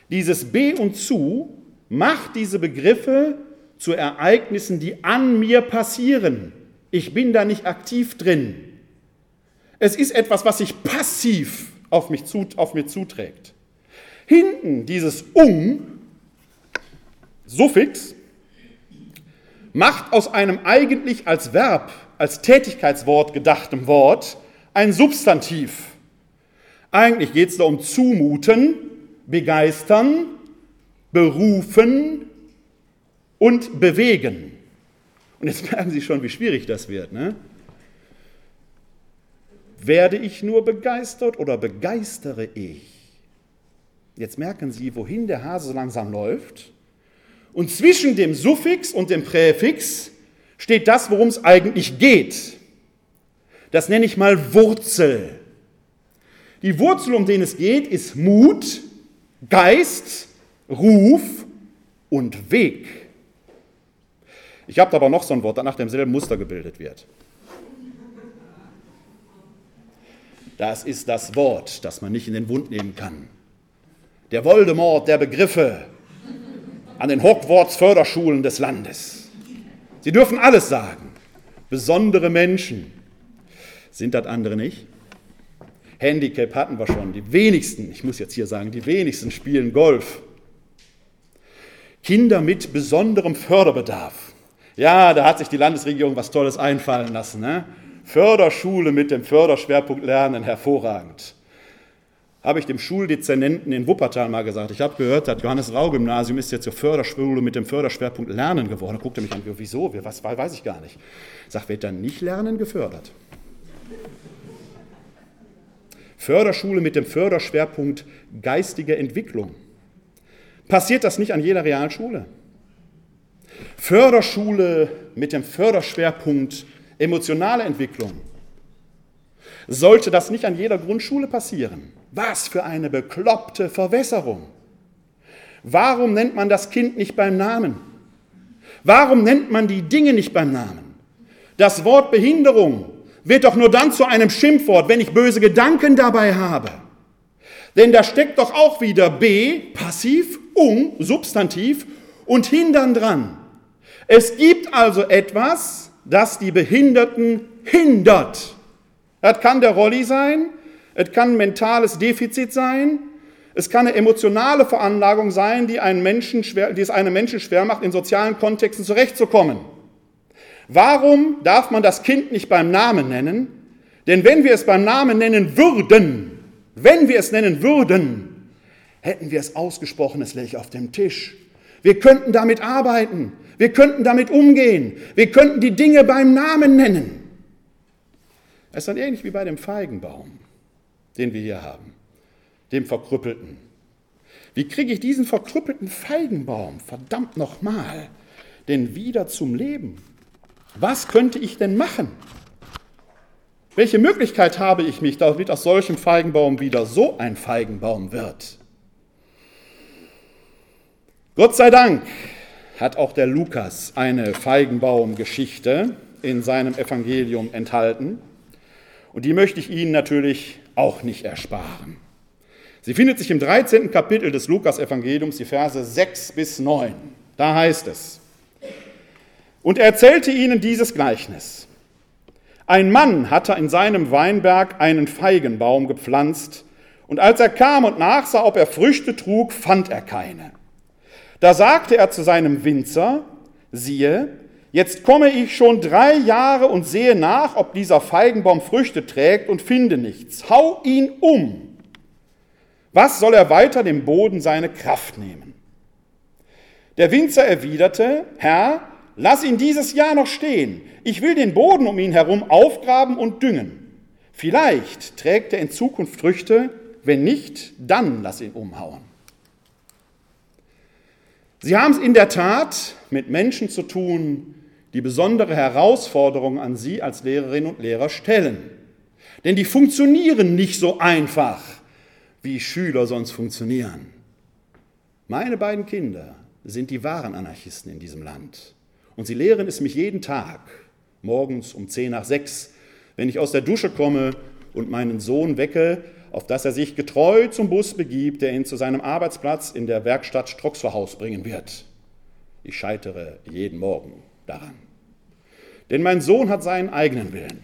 Dieses B und zu macht diese Begriffe zu Ereignissen, die an mir passieren. Ich bin da nicht aktiv drin. Es ist etwas, was sich passiv auf mich, zu, auf mir zuträgt. Hinten dieses um, Suffix, macht aus einem eigentlich als Verb, als Tätigkeitswort gedachtem Wort ein Substantiv. Eigentlich geht es da um zumuten, begeistern, berufen und bewegen. Und jetzt merken Sie schon, wie schwierig das wird. Ne? Werde ich nur begeistert oder begeistere ich? Jetzt merken Sie, wohin der Hase langsam läuft. Und zwischen dem Suffix und dem Präfix steht das, worum es eigentlich geht. Das nenne ich mal Wurzel. Die Wurzel, um den es geht, ist Mut, Geist, Ruf und Weg. Ich habe aber noch so ein Wort, das nach demselben Muster gebildet wird. Das ist das Wort, das man nicht in den Mund nehmen kann der Voldemort der Begriffe an den Hogwarts-Förderschulen des Landes. Sie dürfen alles sagen. Besondere Menschen. Sind das andere nicht? Handicap hatten wir schon. Die wenigsten, ich muss jetzt hier sagen, die wenigsten spielen Golf. Kinder mit besonderem Förderbedarf. Ja, da hat sich die Landesregierung was Tolles einfallen lassen. Ne? Förderschule mit dem Förderschwerpunkt Lernen, hervorragend habe ich dem Schuldezernenten in Wuppertal mal gesagt. Ich habe gehört, das Johannes-Rau-Gymnasium ist jetzt zur Förderschule mit dem Förderschwerpunkt Lernen geworden. Da guckte mich an, wieso, was, weiß ich gar nicht. Ich sage, wird dann nicht Lernen gefördert? Förderschule mit dem Förderschwerpunkt geistige Entwicklung. Passiert das nicht an jeder Realschule? Förderschule mit dem Förderschwerpunkt emotionale Entwicklung. Sollte das nicht an jeder Grundschule passieren? Was für eine bekloppte Verwässerung. Warum nennt man das Kind nicht beim Namen? Warum nennt man die Dinge nicht beim Namen? Das Wort Behinderung wird doch nur dann zu einem Schimpfwort, wenn ich böse Gedanken dabei habe. Denn da steckt doch auch wieder B, passiv, um, Substantiv und hindern dran. Es gibt also etwas, das die Behinderten hindert. Das kann der Rolli sein, es kann ein mentales Defizit sein. Es kann eine emotionale Veranlagung sein, die, einen Menschen schwer, die es einem Menschen schwer macht, in sozialen Kontexten zurechtzukommen. Warum darf man das Kind nicht beim Namen nennen? Denn wenn wir es beim Namen nennen würden, wenn wir es nennen würden, hätten wir es ausgesprochen, es läge auf dem Tisch. Wir könnten damit arbeiten. Wir könnten damit umgehen. Wir könnten die Dinge beim Namen nennen. Es ist dann ähnlich wie bei dem Feigenbaum. den wir hier haben, dem Verkrüppelten. Wie kriege ich diesen verkrüppelten Feigenbaum, verdammt nochmal, denn wieder zum Leben? Was könnte ich denn machen? Welche Möglichkeit habe ich mich, damit aus solchem Feigenbaum wieder so ein Feigenbaum wird? Gott sei Dank hat auch der Lukas eine Feigenbaumgeschichte in seinem Evangelium enthalten. Und die möchte ich Ihnen natürlich auch nicht ersparen. Sie findet sich im 13. Kapitel des Lukas-Evangeliums, die Verse 6 bis 9. Da heißt es, und er erzählte ihnen dieses Gleichnis. Ein Mann hatte in seinem Weinberg einen Feigenbaum gepflanzt, und als er kam und nachsah, ob er Früchte trug, fand er keine. Da sagte er zu seinem Winzer, siehe, jetzt komme ich schon drei Jahre und sehe nach, ob dieser Feigenbaum Früchte trägt und finde nichts. Hau ihn um. Was soll er weiter dem Boden seine Kraft nehmen? Der Winzer erwiderte, Herr, lass ihn dieses Jahr noch stehen. Ich will den Boden um ihn herum aufgraben und düngen. Vielleicht trägt er in Zukunft Früchte, wenn nicht, dann lass ihn umhauen. Sie haben es in der Tat mit Menschen zu tun, die besondere Herausforderungen an Sie als Lehrerinnen und Lehrer stellen. Denn die funktionieren nicht so einfach, wie Schüler sonst funktionieren. Meine beiden Kinder sind die wahren Anarchisten in diesem Land. Und sie lehren es mich jeden Tag, morgens um 10 nach 6, wenn ich aus der Dusche komme und meinen Sohn wecke, auf dass er sich getreu zum Bus begibt, der ihn zu seinem Arbeitsplatz in der Werkstatt Stroxverhaus bringen wird. Ich scheitere jeden Morgen daran. Denn mein Sohn hat seinen eigenen Willen.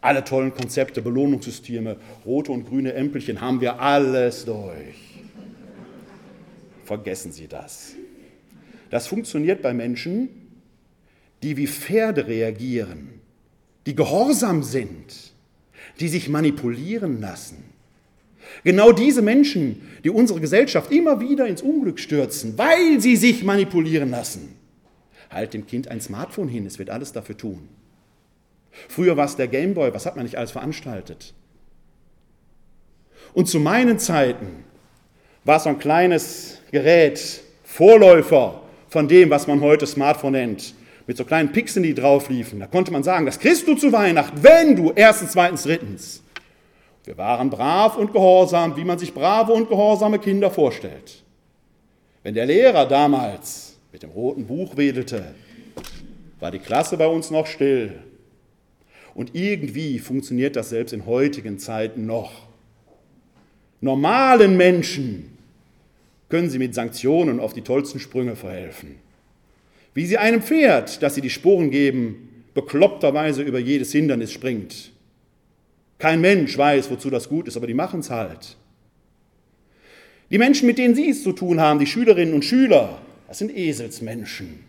Alle tollen Konzepte, Belohnungssysteme, rote und grüne Ämpelchen haben wir alles durch. Vergessen Sie das. Das funktioniert bei Menschen, die wie Pferde reagieren, die gehorsam sind, die sich manipulieren lassen. Genau diese Menschen, die unsere Gesellschaft immer wieder ins Unglück stürzen, weil sie sich manipulieren lassen. Halt dem Kind ein Smartphone hin, es wird alles dafür tun. Früher war es der Gameboy, was hat man nicht alles veranstaltet? Und zu meinen Zeiten war es so ein kleines Gerät, Vorläufer von dem, was man heute Smartphone nennt mit so kleinen Pixeln, die drauf liefen. Da konnte man sagen, das kriegst du zu Weihnachten, wenn du erstens, zweitens, drittens. Wir waren brav und gehorsam, wie man sich brave und gehorsame Kinder vorstellt. Wenn der Lehrer damals mit dem roten Buch wedelte, war die Klasse bei uns noch still. Und irgendwie funktioniert das selbst in heutigen Zeiten noch. Normalen Menschen können sie mit Sanktionen auf die tollsten Sprünge verhelfen wie sie einem Pferd, das sie die Sporen geben, bekloppterweise über jedes Hindernis springt. Kein Mensch weiß, wozu das gut ist, aber die machen es halt. Die Menschen, mit denen Sie es zu tun haben, die Schülerinnen und Schüler, das sind Eselsmenschen.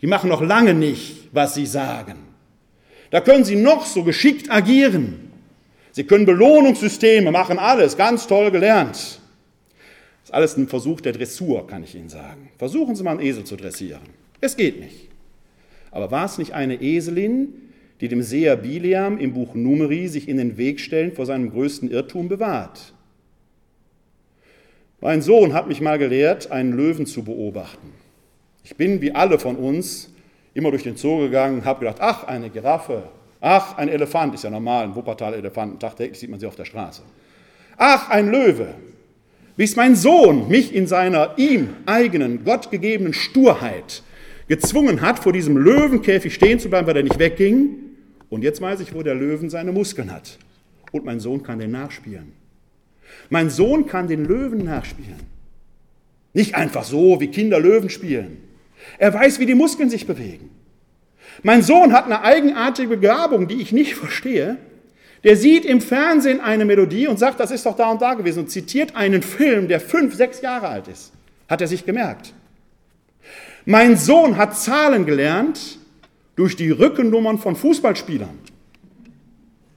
Die machen noch lange nicht, was sie sagen. Da können sie noch so geschickt agieren. Sie können Belohnungssysteme machen, alles ganz toll gelernt. Das ist alles ein Versuch der Dressur, kann ich Ihnen sagen. Versuchen Sie mal einen Esel zu dressieren. Es geht nicht. Aber war es nicht eine Eselin, die dem Seher Bileam im Buch Numeri sich in den Weg stellen vor seinem größten Irrtum bewahrt? Mein Sohn hat mich mal gelehrt, einen Löwen zu beobachten. Ich bin wie alle von uns immer durch den Zoo gegangen, habe gedacht, ach, eine Giraffe, ach, ein Elefant, ist ja normal, ein Wuppertal-Elefanten, tagtäglich sieht man sie auf der Straße. Ach, ein Löwe. Es mein Sohn mich in seiner ihm eigenen, gottgegebenen Sturheit gezwungen hat, vor diesem Löwenkäfig stehen zu bleiben, weil er nicht wegging. Und jetzt weiß ich, wo der Löwen seine Muskeln hat. Und mein Sohn kann den nachspielen. Mein Sohn kann den Löwen nachspielen. Nicht einfach so, wie Kinder Löwen spielen. Er weiß, wie die Muskeln sich bewegen. Mein Sohn hat eine eigenartige Begabung, die ich nicht verstehe. Der sieht im Fernsehen eine Melodie und sagt, das ist doch da und da gewesen und zitiert einen Film, der fünf, sechs Jahre alt ist. Hat er sich gemerkt. Mein Sohn hat Zahlen gelernt durch die Rückennummern von Fußballspielern.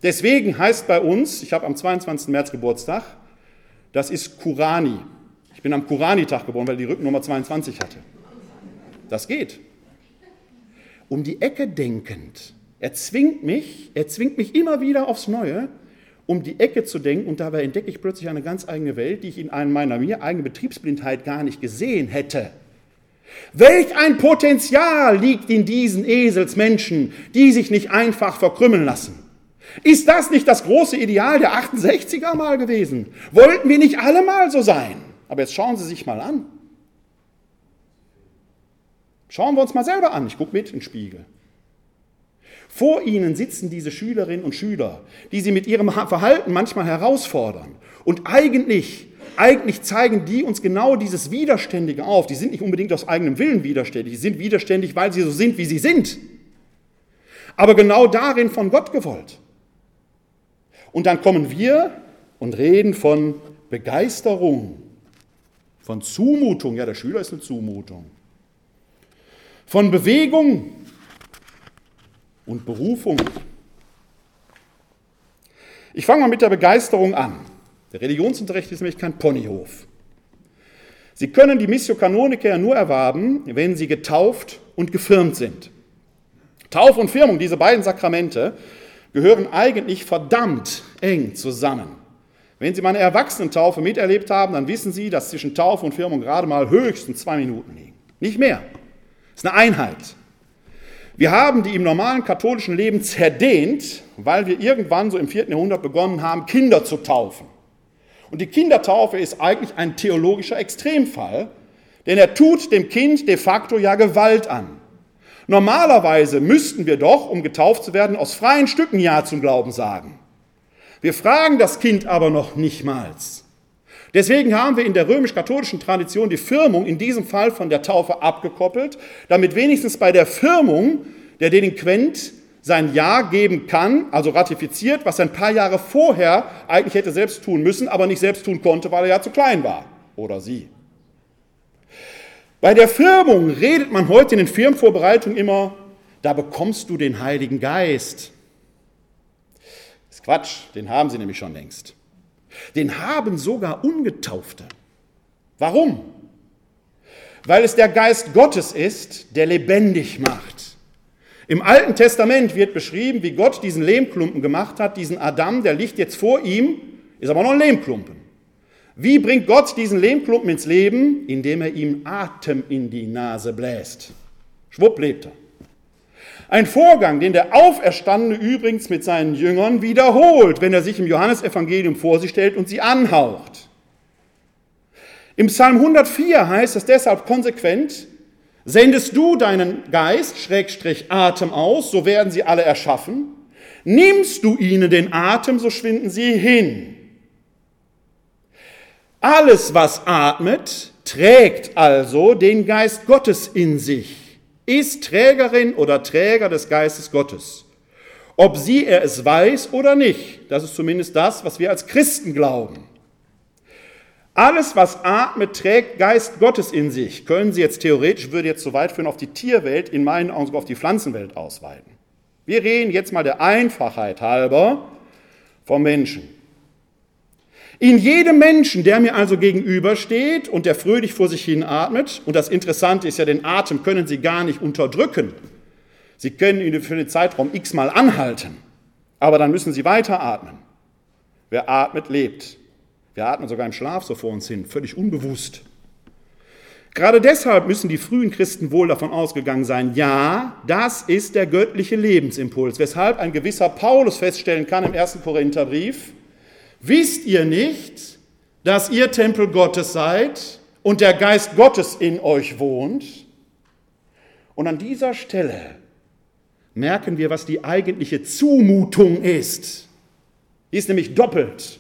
Deswegen heißt bei uns, ich habe am 22. März Geburtstag, das ist Kurani. Ich bin am Kurani-Tag geboren, weil er die Rückennummer 22 hatte. Das geht. Um die Ecke denkend. Er zwingt mich, er zwingt mich immer wieder aufs Neue, um die Ecke zu denken und dabei entdecke ich plötzlich eine ganz eigene Welt, die ich in meiner mir eigenen Betriebsblindheit gar nicht gesehen hätte. Welch ein Potenzial liegt in diesen Eselsmenschen, die sich nicht einfach verkrümmeln lassen. Ist das nicht das große Ideal der 68er mal gewesen? Wollten wir nicht alle mal so sein? Aber jetzt schauen Sie sich mal an. Schauen wir uns mal selber an. Ich gucke mit in den Spiegel. Vor ihnen sitzen diese Schülerinnen und Schüler, die sie mit ihrem Verhalten manchmal herausfordern. Und eigentlich, eigentlich zeigen die uns genau dieses Widerständige auf. Die sind nicht unbedingt aus eigenem Willen widerständig, die sind widerständig, weil sie so sind, wie sie sind. Aber genau darin von Gott gewollt. Und dann kommen wir und reden von Begeisterung, von Zumutung. Ja, der Schüler ist eine Zumutung. Von Bewegung, und Berufung. Ich fange mal mit der Begeisterung an. Der Religionsunterricht ist nämlich kein Ponyhof. Sie können die Missio Canonica ja nur erwerben, wenn Sie getauft und gefirmt sind. Tauf und Firmung, diese beiden Sakramente, gehören eigentlich verdammt eng zusammen. Wenn Sie mal eine Erwachsenentaufe miterlebt haben, dann wissen Sie, dass zwischen Taufe und Firmung gerade mal höchstens zwei Minuten liegen. Nicht mehr. Es ist eine Einheit. Wir haben die im normalen katholischen Leben zerdehnt, weil wir irgendwann so im vierten Jahrhundert begonnen haben, Kinder zu taufen. Und die Kindertaufe ist eigentlich ein theologischer Extremfall, denn er tut dem Kind de facto ja Gewalt an. Normalerweise müssten wir doch, um getauft zu werden, aus freien Stücken Ja zum Glauben sagen. Wir fragen das Kind aber noch nichtmals. Deswegen haben wir in der römisch-katholischen Tradition die Firmung in diesem Fall von der Taufe abgekoppelt, damit wenigstens bei der Firmung der Delinquent sein Ja geben kann, also ratifiziert, was er ein paar Jahre vorher eigentlich hätte selbst tun müssen, aber nicht selbst tun konnte, weil er ja zu klein war oder sie. Bei der Firmung redet man heute in den Firmenvorbereitungen immer, da bekommst du den Heiligen Geist. Ist Quatsch, den haben sie nämlich schon längst. Den haben sogar Ungetaufte. Warum? Weil es der Geist Gottes ist, der lebendig macht. Im Alten Testament wird beschrieben, wie Gott diesen Lehmklumpen gemacht hat, diesen Adam, der liegt jetzt vor ihm, ist aber noch ein Lehmklumpen. Wie bringt Gott diesen Lehmklumpen ins Leben? Indem er ihm Atem in die Nase bläst. Schwupp lebt er. Ein Vorgang, den der Auferstandene übrigens mit seinen Jüngern wiederholt, wenn er sich im Johannesevangelium vor sie stellt und sie anhaucht. Im Psalm 104 heißt es deshalb konsequent, sendest du deinen Geist, Schrägstrich Atem aus, so werden sie alle erschaffen. Nimmst du ihnen den Atem, so schwinden sie hin. Alles, was atmet, trägt also den Geist Gottes in sich ist Trägerin oder Träger des Geistes Gottes. Ob sie er es weiß oder nicht, das ist zumindest das, was wir als Christen glauben. Alles, was atmet, trägt Geist Gottes in sich. Können Sie jetzt theoretisch, würde jetzt so weit führen, auf die Tierwelt, in meinen Augen sogar auf die Pflanzenwelt ausweiten. Wir reden jetzt mal der Einfachheit halber vom Menschen. In jedem Menschen, der mir also gegenübersteht und der fröhlich vor sich hin atmet, und das Interessante ist ja, den Atem können Sie gar nicht unterdrücken. Sie können ihn für den Zeitraum x mal anhalten, aber dann müssen Sie weiteratmen. Wer atmet, lebt. Wir atmen sogar im Schlaf so vor uns hin, völlig unbewusst. Gerade deshalb müssen die frühen Christen wohl davon ausgegangen sein, ja, das ist der göttliche Lebensimpuls, weshalb ein gewisser Paulus feststellen kann im ersten Korintherbrief, Wisst ihr nicht, dass ihr Tempel Gottes seid und der Geist Gottes in euch wohnt? Und an dieser Stelle merken wir, was die eigentliche Zumutung ist. Die ist nämlich doppelt.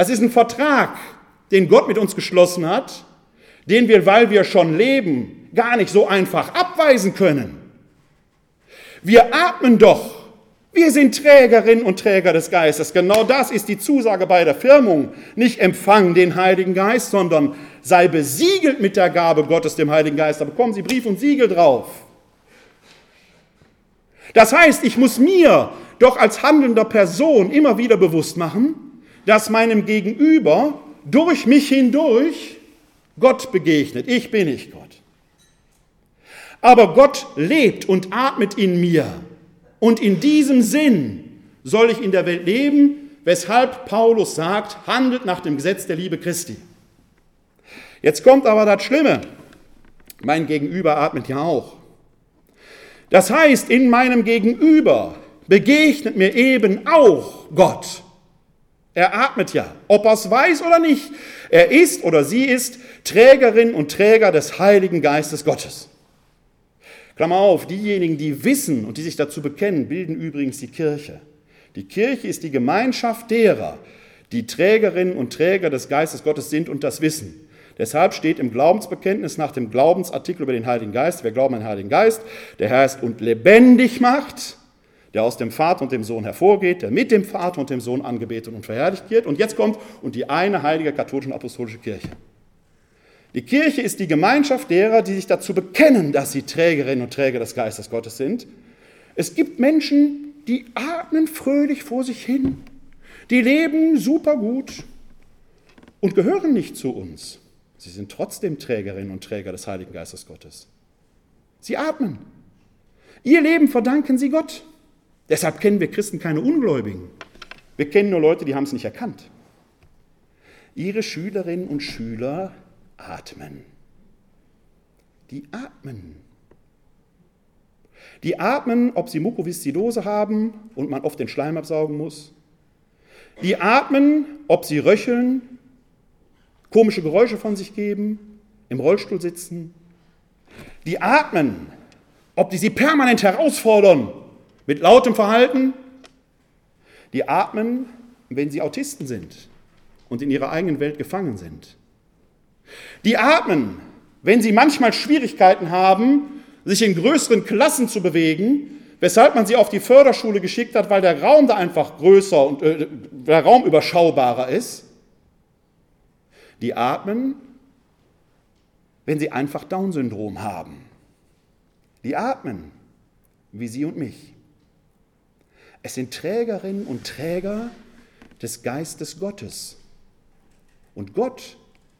Das ist ein Vertrag, den Gott mit uns geschlossen hat, den wir, weil wir schon leben, gar nicht so einfach abweisen können. Wir atmen doch wir sind Trägerinnen und Träger des Geistes. Genau das ist die Zusage bei der Firmung. Nicht empfangen den Heiligen Geist, sondern sei besiegelt mit der Gabe Gottes, dem Heiligen Geist. Da bekommen Sie Brief und Siegel drauf. Das heißt, ich muss mir doch als handelnder Person immer wieder bewusst machen, dass meinem Gegenüber durch mich hindurch Gott begegnet. Ich bin nicht Gott. Aber Gott lebt und atmet in mir. Und in diesem Sinn soll ich in der Welt leben, weshalb Paulus sagt, handelt nach dem Gesetz der Liebe Christi. Jetzt kommt aber das Schlimme. Mein Gegenüber atmet ja auch. Das heißt, in meinem Gegenüber begegnet mir eben auch Gott. Er atmet ja, ob er es weiß oder nicht. Er ist oder sie ist Trägerin und Träger des Heiligen Geistes Gottes. Klammer auf, diejenigen, die wissen und die sich dazu bekennen, bilden übrigens die Kirche. Die Kirche ist die Gemeinschaft derer, die Trägerinnen und Träger des Geistes Gottes sind und das wissen. Deshalb steht im Glaubensbekenntnis nach dem Glaubensartikel über den Heiligen Geist, wir glauben an den Heiligen Geist, der Herr ist und lebendig macht, der aus dem Vater und dem Sohn hervorgeht, der mit dem Vater und dem Sohn angebetet und verherrlicht wird. Und jetzt kommt und die eine heilige katholische und apostolische Kirche. Die Kirche ist die Gemeinschaft derer, die sich dazu bekennen, dass sie Trägerinnen und Träger des Geistes Gottes sind. Es gibt Menschen, die atmen fröhlich vor sich hin, die leben super gut und gehören nicht zu uns. Sie sind trotzdem Trägerinnen und Träger des Heiligen Geistes Gottes. Sie atmen. Ihr Leben verdanken sie Gott. Deshalb kennen wir Christen keine Ungläubigen. Wir kennen nur Leute, die haben es nicht erkannt. Ihre Schülerinnen und Schüler atmen. Die atmen. Die atmen, ob sie Mukoviszidose haben und man oft den Schleim absaugen muss. Die atmen, ob sie röcheln, komische Geräusche von sich geben, im Rollstuhl sitzen. Die atmen, ob die sie permanent herausfordern, mit lautem Verhalten, die atmen, wenn sie Autisten sind und in ihrer eigenen Welt gefangen sind. Die atmen, wenn sie manchmal Schwierigkeiten haben, sich in größeren Klassen zu bewegen, weshalb man sie auf die Förderschule geschickt hat, weil der Raum da einfach größer und äh, der Raum überschaubarer ist. Die atmen, wenn sie einfach Down-Syndrom haben. Die atmen, wie Sie und mich. Es sind Trägerinnen und Träger des Geistes Gottes. Und Gott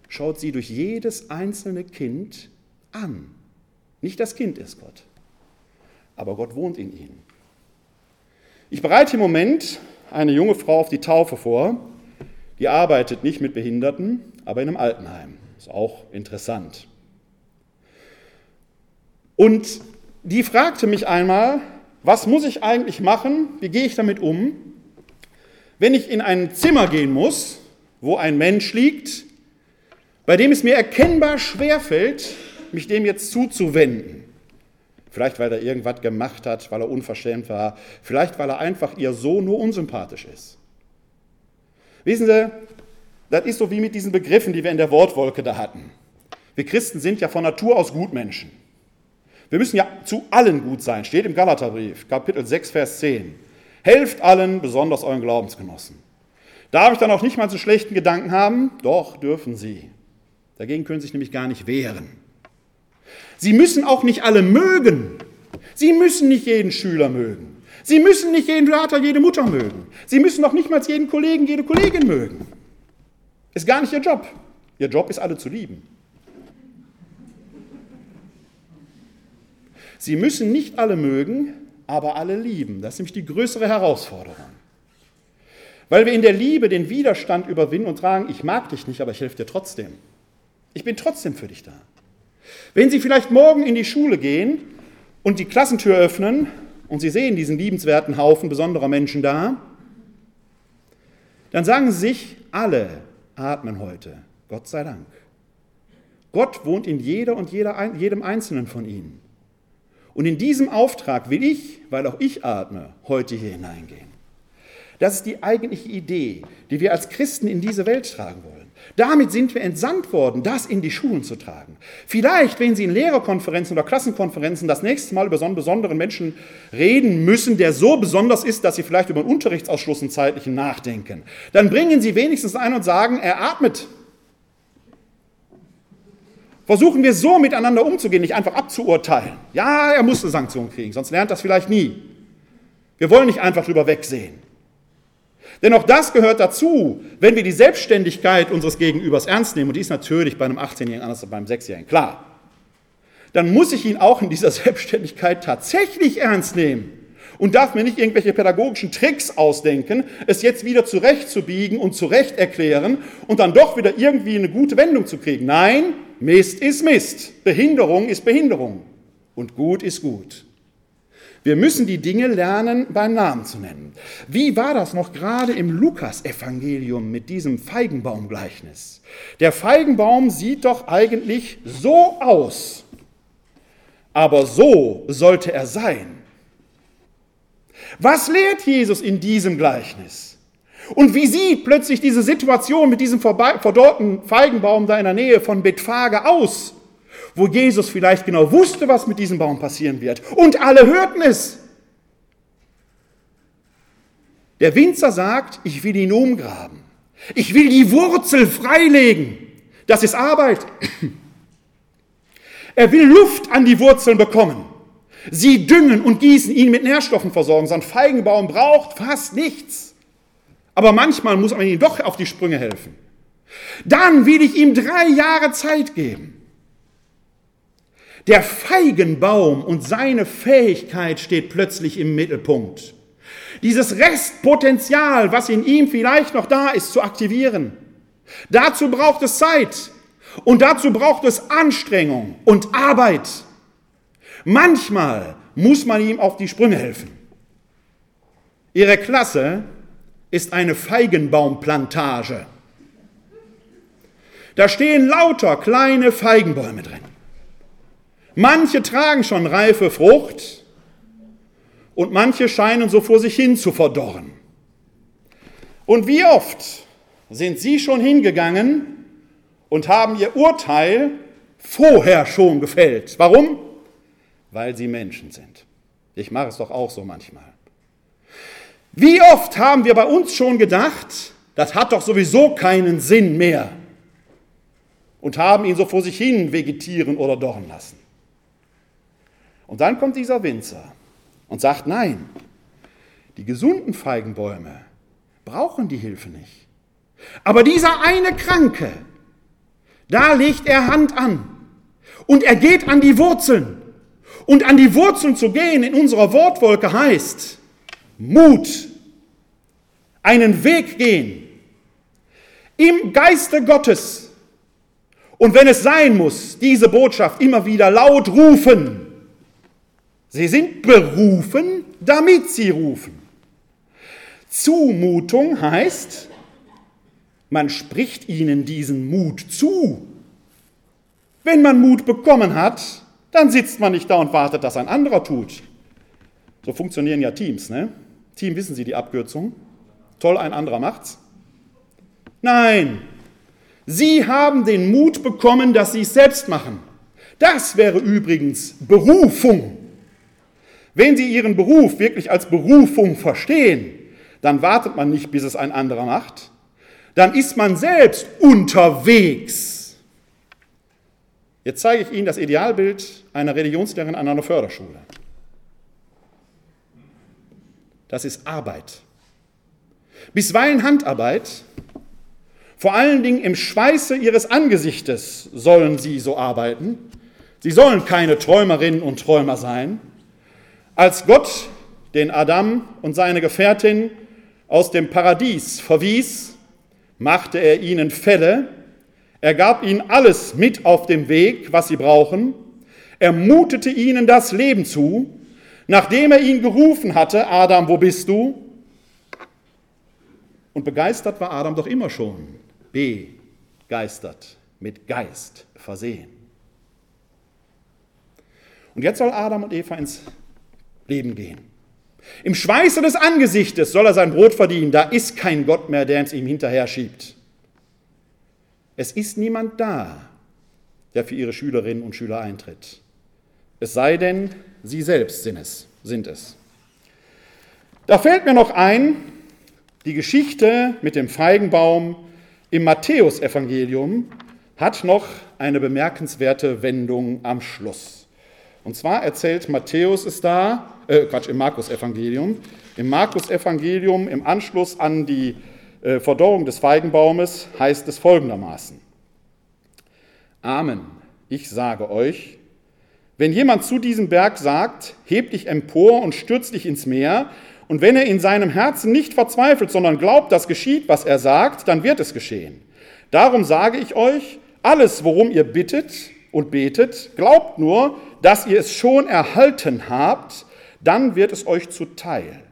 schaut sie durch jedes einzelne Kind an. Nicht das Kind ist Gott, aber Gott wohnt in ihnen. Ich bereite im Moment eine junge Frau auf die Taufe vor, die arbeitet nicht mit Behinderten, aber in einem Altenheim. Ist auch interessant. Und die fragte mich einmal, was muss ich eigentlich machen, wie gehe ich damit um, wenn ich in ein Zimmer gehen muss, wo ein Mensch liegt, bei dem es mir erkennbar schwerfällt, mich dem jetzt zuzuwenden. Vielleicht, weil er irgendwas gemacht hat, weil er unverschämt war, vielleicht, weil er einfach ihr so nur unsympathisch ist. Wissen Sie, das ist so wie mit diesen Begriffen, die wir in der Wortwolke da hatten. Wir Christen sind ja von Natur aus Gutmenschen. Wir müssen ja zu allen gut sein, steht im Galaterbrief, Kapitel 6, Vers 10. Helft allen, besonders euren Glaubensgenossen. Darf ich dann auch nicht mal zu schlechten Gedanken haben? Doch, dürfen Sie. Dagegen können Sie sich nämlich gar nicht wehren. Sie müssen auch nicht alle mögen. Sie müssen nicht jeden Schüler mögen. Sie müssen nicht jeden Vater, jede Mutter mögen. Sie müssen auch nicht mal jeden Kollegen, jede Kollegin mögen. Ist gar nicht Ihr Job. Ihr Job ist, alle zu lieben. Sie müssen nicht alle mögen, aber alle lieben. Das ist nämlich die größere Herausforderung. Weil wir in der Liebe den Widerstand überwinden und sagen, ich mag dich nicht, aber ich helfe dir trotzdem. Ich bin trotzdem für dich da. Wenn Sie vielleicht morgen in die Schule gehen und die Klassentür öffnen und Sie sehen diesen liebenswerten Haufen besonderer Menschen da, dann sagen Sie sich, alle atmen heute, Gott sei Dank. Gott wohnt in jeder und jeder, jedem Einzelnen von Ihnen. Und in diesem Auftrag will ich, weil auch ich atme, heute hier hineingehen. Das ist die eigentliche Idee, die wir als Christen in diese Welt tragen wollen. Damit sind wir entsandt worden, das in die Schulen zu tragen. Vielleicht, wenn Sie in Lehrerkonferenzen oder Klassenkonferenzen das nächste Mal über so einen besonderen Menschen reden müssen, der so besonders ist, dass Sie vielleicht über einen Unterrichtsausschluss und zeitlichen nachdenken, dann bringen Sie wenigstens ein und sagen, er atmet. Versuchen wir so miteinander umzugehen, nicht einfach abzuurteilen. Ja, er muss eine Sanktion kriegen, sonst lernt das vielleicht nie. Wir wollen nicht einfach drüber wegsehen. Denn auch das gehört dazu, wenn wir die Selbstständigkeit unseres Gegenübers ernst nehmen, und die ist natürlich bei einem 18-Jährigen anders als beim 6-Jährigen, klar, dann muss ich ihn auch in dieser Selbstständigkeit tatsächlich ernst nehmen und darf mir nicht irgendwelche pädagogischen Tricks ausdenken, es jetzt wieder zurechtzubiegen und zurecht erklären und dann doch wieder irgendwie eine gute Wendung zu kriegen. Nein, Mist ist Mist, Behinderung ist Behinderung und gut ist gut. Wir müssen die Dinge lernen, beim Namen zu nennen. Wie war das noch gerade im Lukas-Evangelium mit diesem Feigenbaumgleichnis? Der Feigenbaum sieht doch eigentlich so aus, aber so sollte er sein. Was lehrt Jesus in diesem Gleichnis? Und wie sieht plötzlich diese Situation mit diesem verdorrten Feigenbaum da in der Nähe von Bethphage aus? wo Jesus vielleicht genau wusste, was mit diesem Baum passieren wird. Und alle hörten es. Der Winzer sagt, ich will ihn umgraben. Ich will die Wurzel freilegen. Das ist Arbeit. Er will Luft an die Wurzeln bekommen. Sie düngen und gießen, ihn mit Nährstoffen versorgen. So ein Feigenbaum braucht fast nichts. Aber manchmal muss man ihm doch auf die Sprünge helfen. Dann will ich ihm drei Jahre Zeit geben. Der Feigenbaum und seine Fähigkeit steht plötzlich im Mittelpunkt. Dieses Restpotenzial, was in ihm vielleicht noch da ist, zu aktivieren. Dazu braucht es Zeit und dazu braucht es Anstrengung und Arbeit. Manchmal muss man ihm auf die Sprünge helfen. Ihre Klasse ist eine Feigenbaumplantage. Da stehen lauter kleine Feigenbäume drin. Manche tragen schon reife Frucht und manche scheinen so vor sich hin zu verdorren. Und wie oft sind Sie schon hingegangen und haben Ihr Urteil vorher schon gefällt? Warum? Weil Sie Menschen sind. Ich mache es doch auch so manchmal. Wie oft haben wir bei uns schon gedacht, das hat doch sowieso keinen Sinn mehr und haben ihn so vor sich hin vegetieren oder dorren lassen. Und dann kommt dieser Winzer und sagt, nein, die gesunden Feigenbäume brauchen die Hilfe nicht. Aber dieser eine Kranke, da legt er Hand an und er geht an die Wurzeln. Und an die Wurzeln zu gehen in unserer Wortwolke heißt Mut, einen Weg gehen, im Geiste Gottes. Und wenn es sein muss, diese Botschaft immer wieder laut rufen, Sie sind berufen, damit sie rufen. Zumutung heißt, man spricht ihnen diesen Mut zu. Wenn man Mut bekommen hat, dann sitzt man nicht da und wartet, dass ein anderer tut. So funktionieren ja Teams. Ne? Team, wissen Sie die Abkürzung? Toll, ein anderer macht's. Nein, Sie haben den Mut bekommen, dass Sie es selbst machen. Das wäre übrigens Berufung. Wenn Sie Ihren Beruf wirklich als Berufung verstehen, dann wartet man nicht, bis es ein anderer macht. Dann ist man selbst unterwegs. Jetzt zeige ich Ihnen das Idealbild einer Religionslehrerin an einer Förderschule. Das ist Arbeit. Bisweilen Handarbeit. Vor allen Dingen im Schweiße ihres Angesichtes sollen sie so arbeiten. Sie sollen keine Träumerinnen und Träumer sein. Als Gott den Adam und seine Gefährtin aus dem Paradies verwies, machte er ihnen Fälle, er gab ihnen alles mit auf dem Weg, was sie brauchen, er mutete ihnen das Leben zu, nachdem er ihn gerufen hatte, Adam, wo bist du? Und begeistert war Adam doch immer schon, begeistert, mit Geist versehen. Und jetzt soll Adam und Eva ins Leben gehen. Im Schweiße des Angesichtes soll er sein Brot verdienen. Da ist kein Gott mehr, der es ihm hinterher schiebt. Es ist niemand da, der für ihre Schülerinnen und Schüler eintritt. Es sei denn, sie selbst sind es. Sind es. Da fällt mir noch ein, die Geschichte mit dem Feigenbaum im Matthäusevangelium hat noch eine bemerkenswerte Wendung am Schluss. Und zwar erzählt Matthäus es da, äh, Quatsch, im Markus-Evangelium. Im Markus-Evangelium im Anschluss an die äh, Verdorrung des Feigenbaumes heißt es folgendermaßen. Amen, ich sage euch, Wenn jemand zu diesem Berg sagt, heb dich empor und stürz dich ins Meer, und wenn er in seinem Herzen nicht verzweifelt, sondern glaubt, dass geschieht, was er sagt, dann wird es geschehen. Darum sage ich euch, alles, worum ihr bittet und betet, glaubt nur, dass ihr es schon erhalten habt, dann wird es euch zuteil.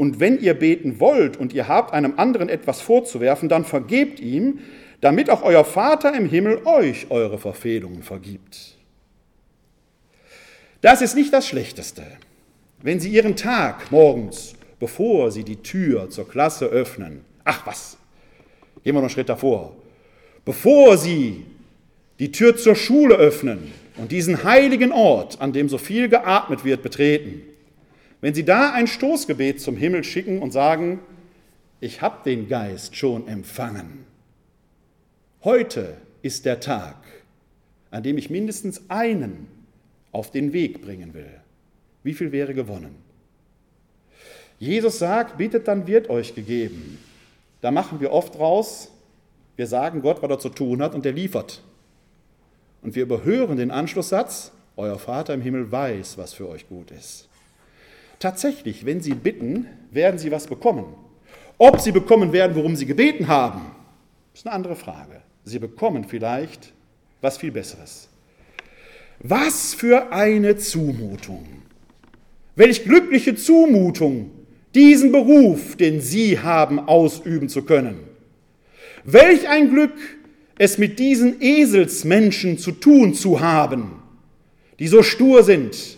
Und wenn ihr beten wollt und ihr habt einem anderen etwas vorzuwerfen, dann vergebt ihm, damit auch euer Vater im Himmel euch eure Verfehlungen vergibt. Das ist nicht das Schlechteste. Wenn Sie Ihren Tag morgens, bevor Sie die Tür zur Klasse öffnen, ach was, gehen wir noch einen Schritt davor, bevor Sie die Tür zur Schule öffnen und diesen heiligen Ort, an dem so viel geatmet wird, betreten, wenn Sie da ein Stoßgebet zum Himmel schicken und sagen, ich habe den Geist schon empfangen. Heute ist der Tag, an dem ich mindestens einen auf den Weg bringen will. Wie viel wäre gewonnen? Jesus sagt, bittet, dann wird euch gegeben. Da machen wir oft raus, wir sagen Gott, was er zu tun hat und der liefert. Und wir überhören den Anschlusssatz, euer Vater im Himmel weiß, was für euch gut ist. Tatsächlich, wenn Sie bitten, werden Sie was bekommen. Ob Sie bekommen werden, worum Sie gebeten haben, ist eine andere Frage. Sie bekommen vielleicht was viel Besseres. Was für eine Zumutung. Welch glückliche Zumutung, diesen Beruf, den Sie haben, ausüben zu können. Welch ein Glück, es mit diesen Eselsmenschen zu tun zu haben, die so stur sind,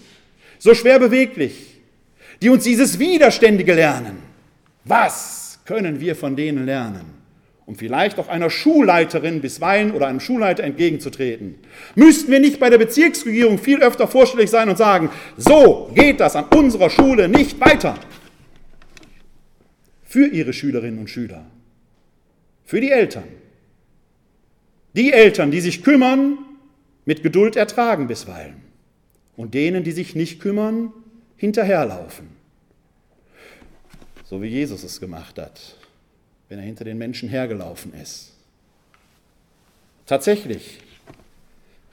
so schwer beweglich, die uns dieses Widerständige lernen. Was können wir von denen lernen? um vielleicht auch einer Schulleiterin bisweilen oder einem Schulleiter entgegenzutreten. Müssten wir nicht bei der Bezirksregierung viel öfter vorstellig sein und sagen, so geht das an unserer Schule nicht weiter. Für ihre Schülerinnen und Schüler, für die Eltern. Die Eltern, die sich kümmern, mit Geduld ertragen bisweilen. Und denen, die sich nicht kümmern, hinterherlaufen. So wie Jesus es gemacht hat wenn er hinter den Menschen hergelaufen ist. Tatsächlich,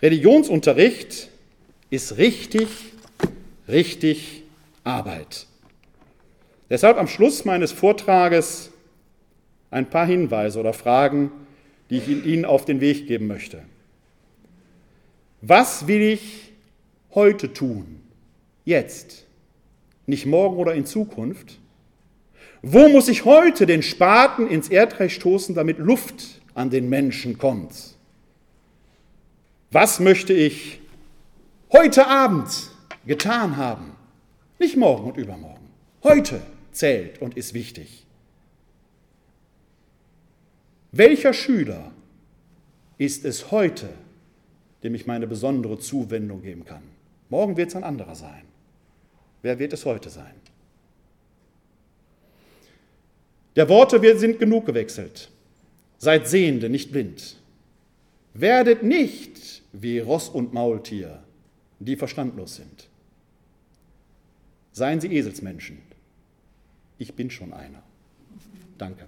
Religionsunterricht ist richtig, richtig Arbeit. Deshalb am Schluss meines Vortrages ein paar Hinweise oder Fragen, die ich Ihnen auf den Weg geben möchte. Was will ich heute tun? Jetzt, nicht morgen oder in Zukunft, wo muss ich heute den Spaten ins Erdreich stoßen, damit Luft an den Menschen kommt? Was möchte ich heute Abend getan haben? Nicht morgen und übermorgen. Heute zählt und ist wichtig. Welcher Schüler ist es heute, dem ich meine besondere Zuwendung geben kann? Morgen wird es ein anderer sein. Wer wird es heute sein? Der Worte, wir sind genug gewechselt. Seid Sehende, nicht blind. Werdet nicht wie Ross und Maultier, die verstandlos sind. Seien Sie Eselsmenschen. Ich bin schon einer. Danke.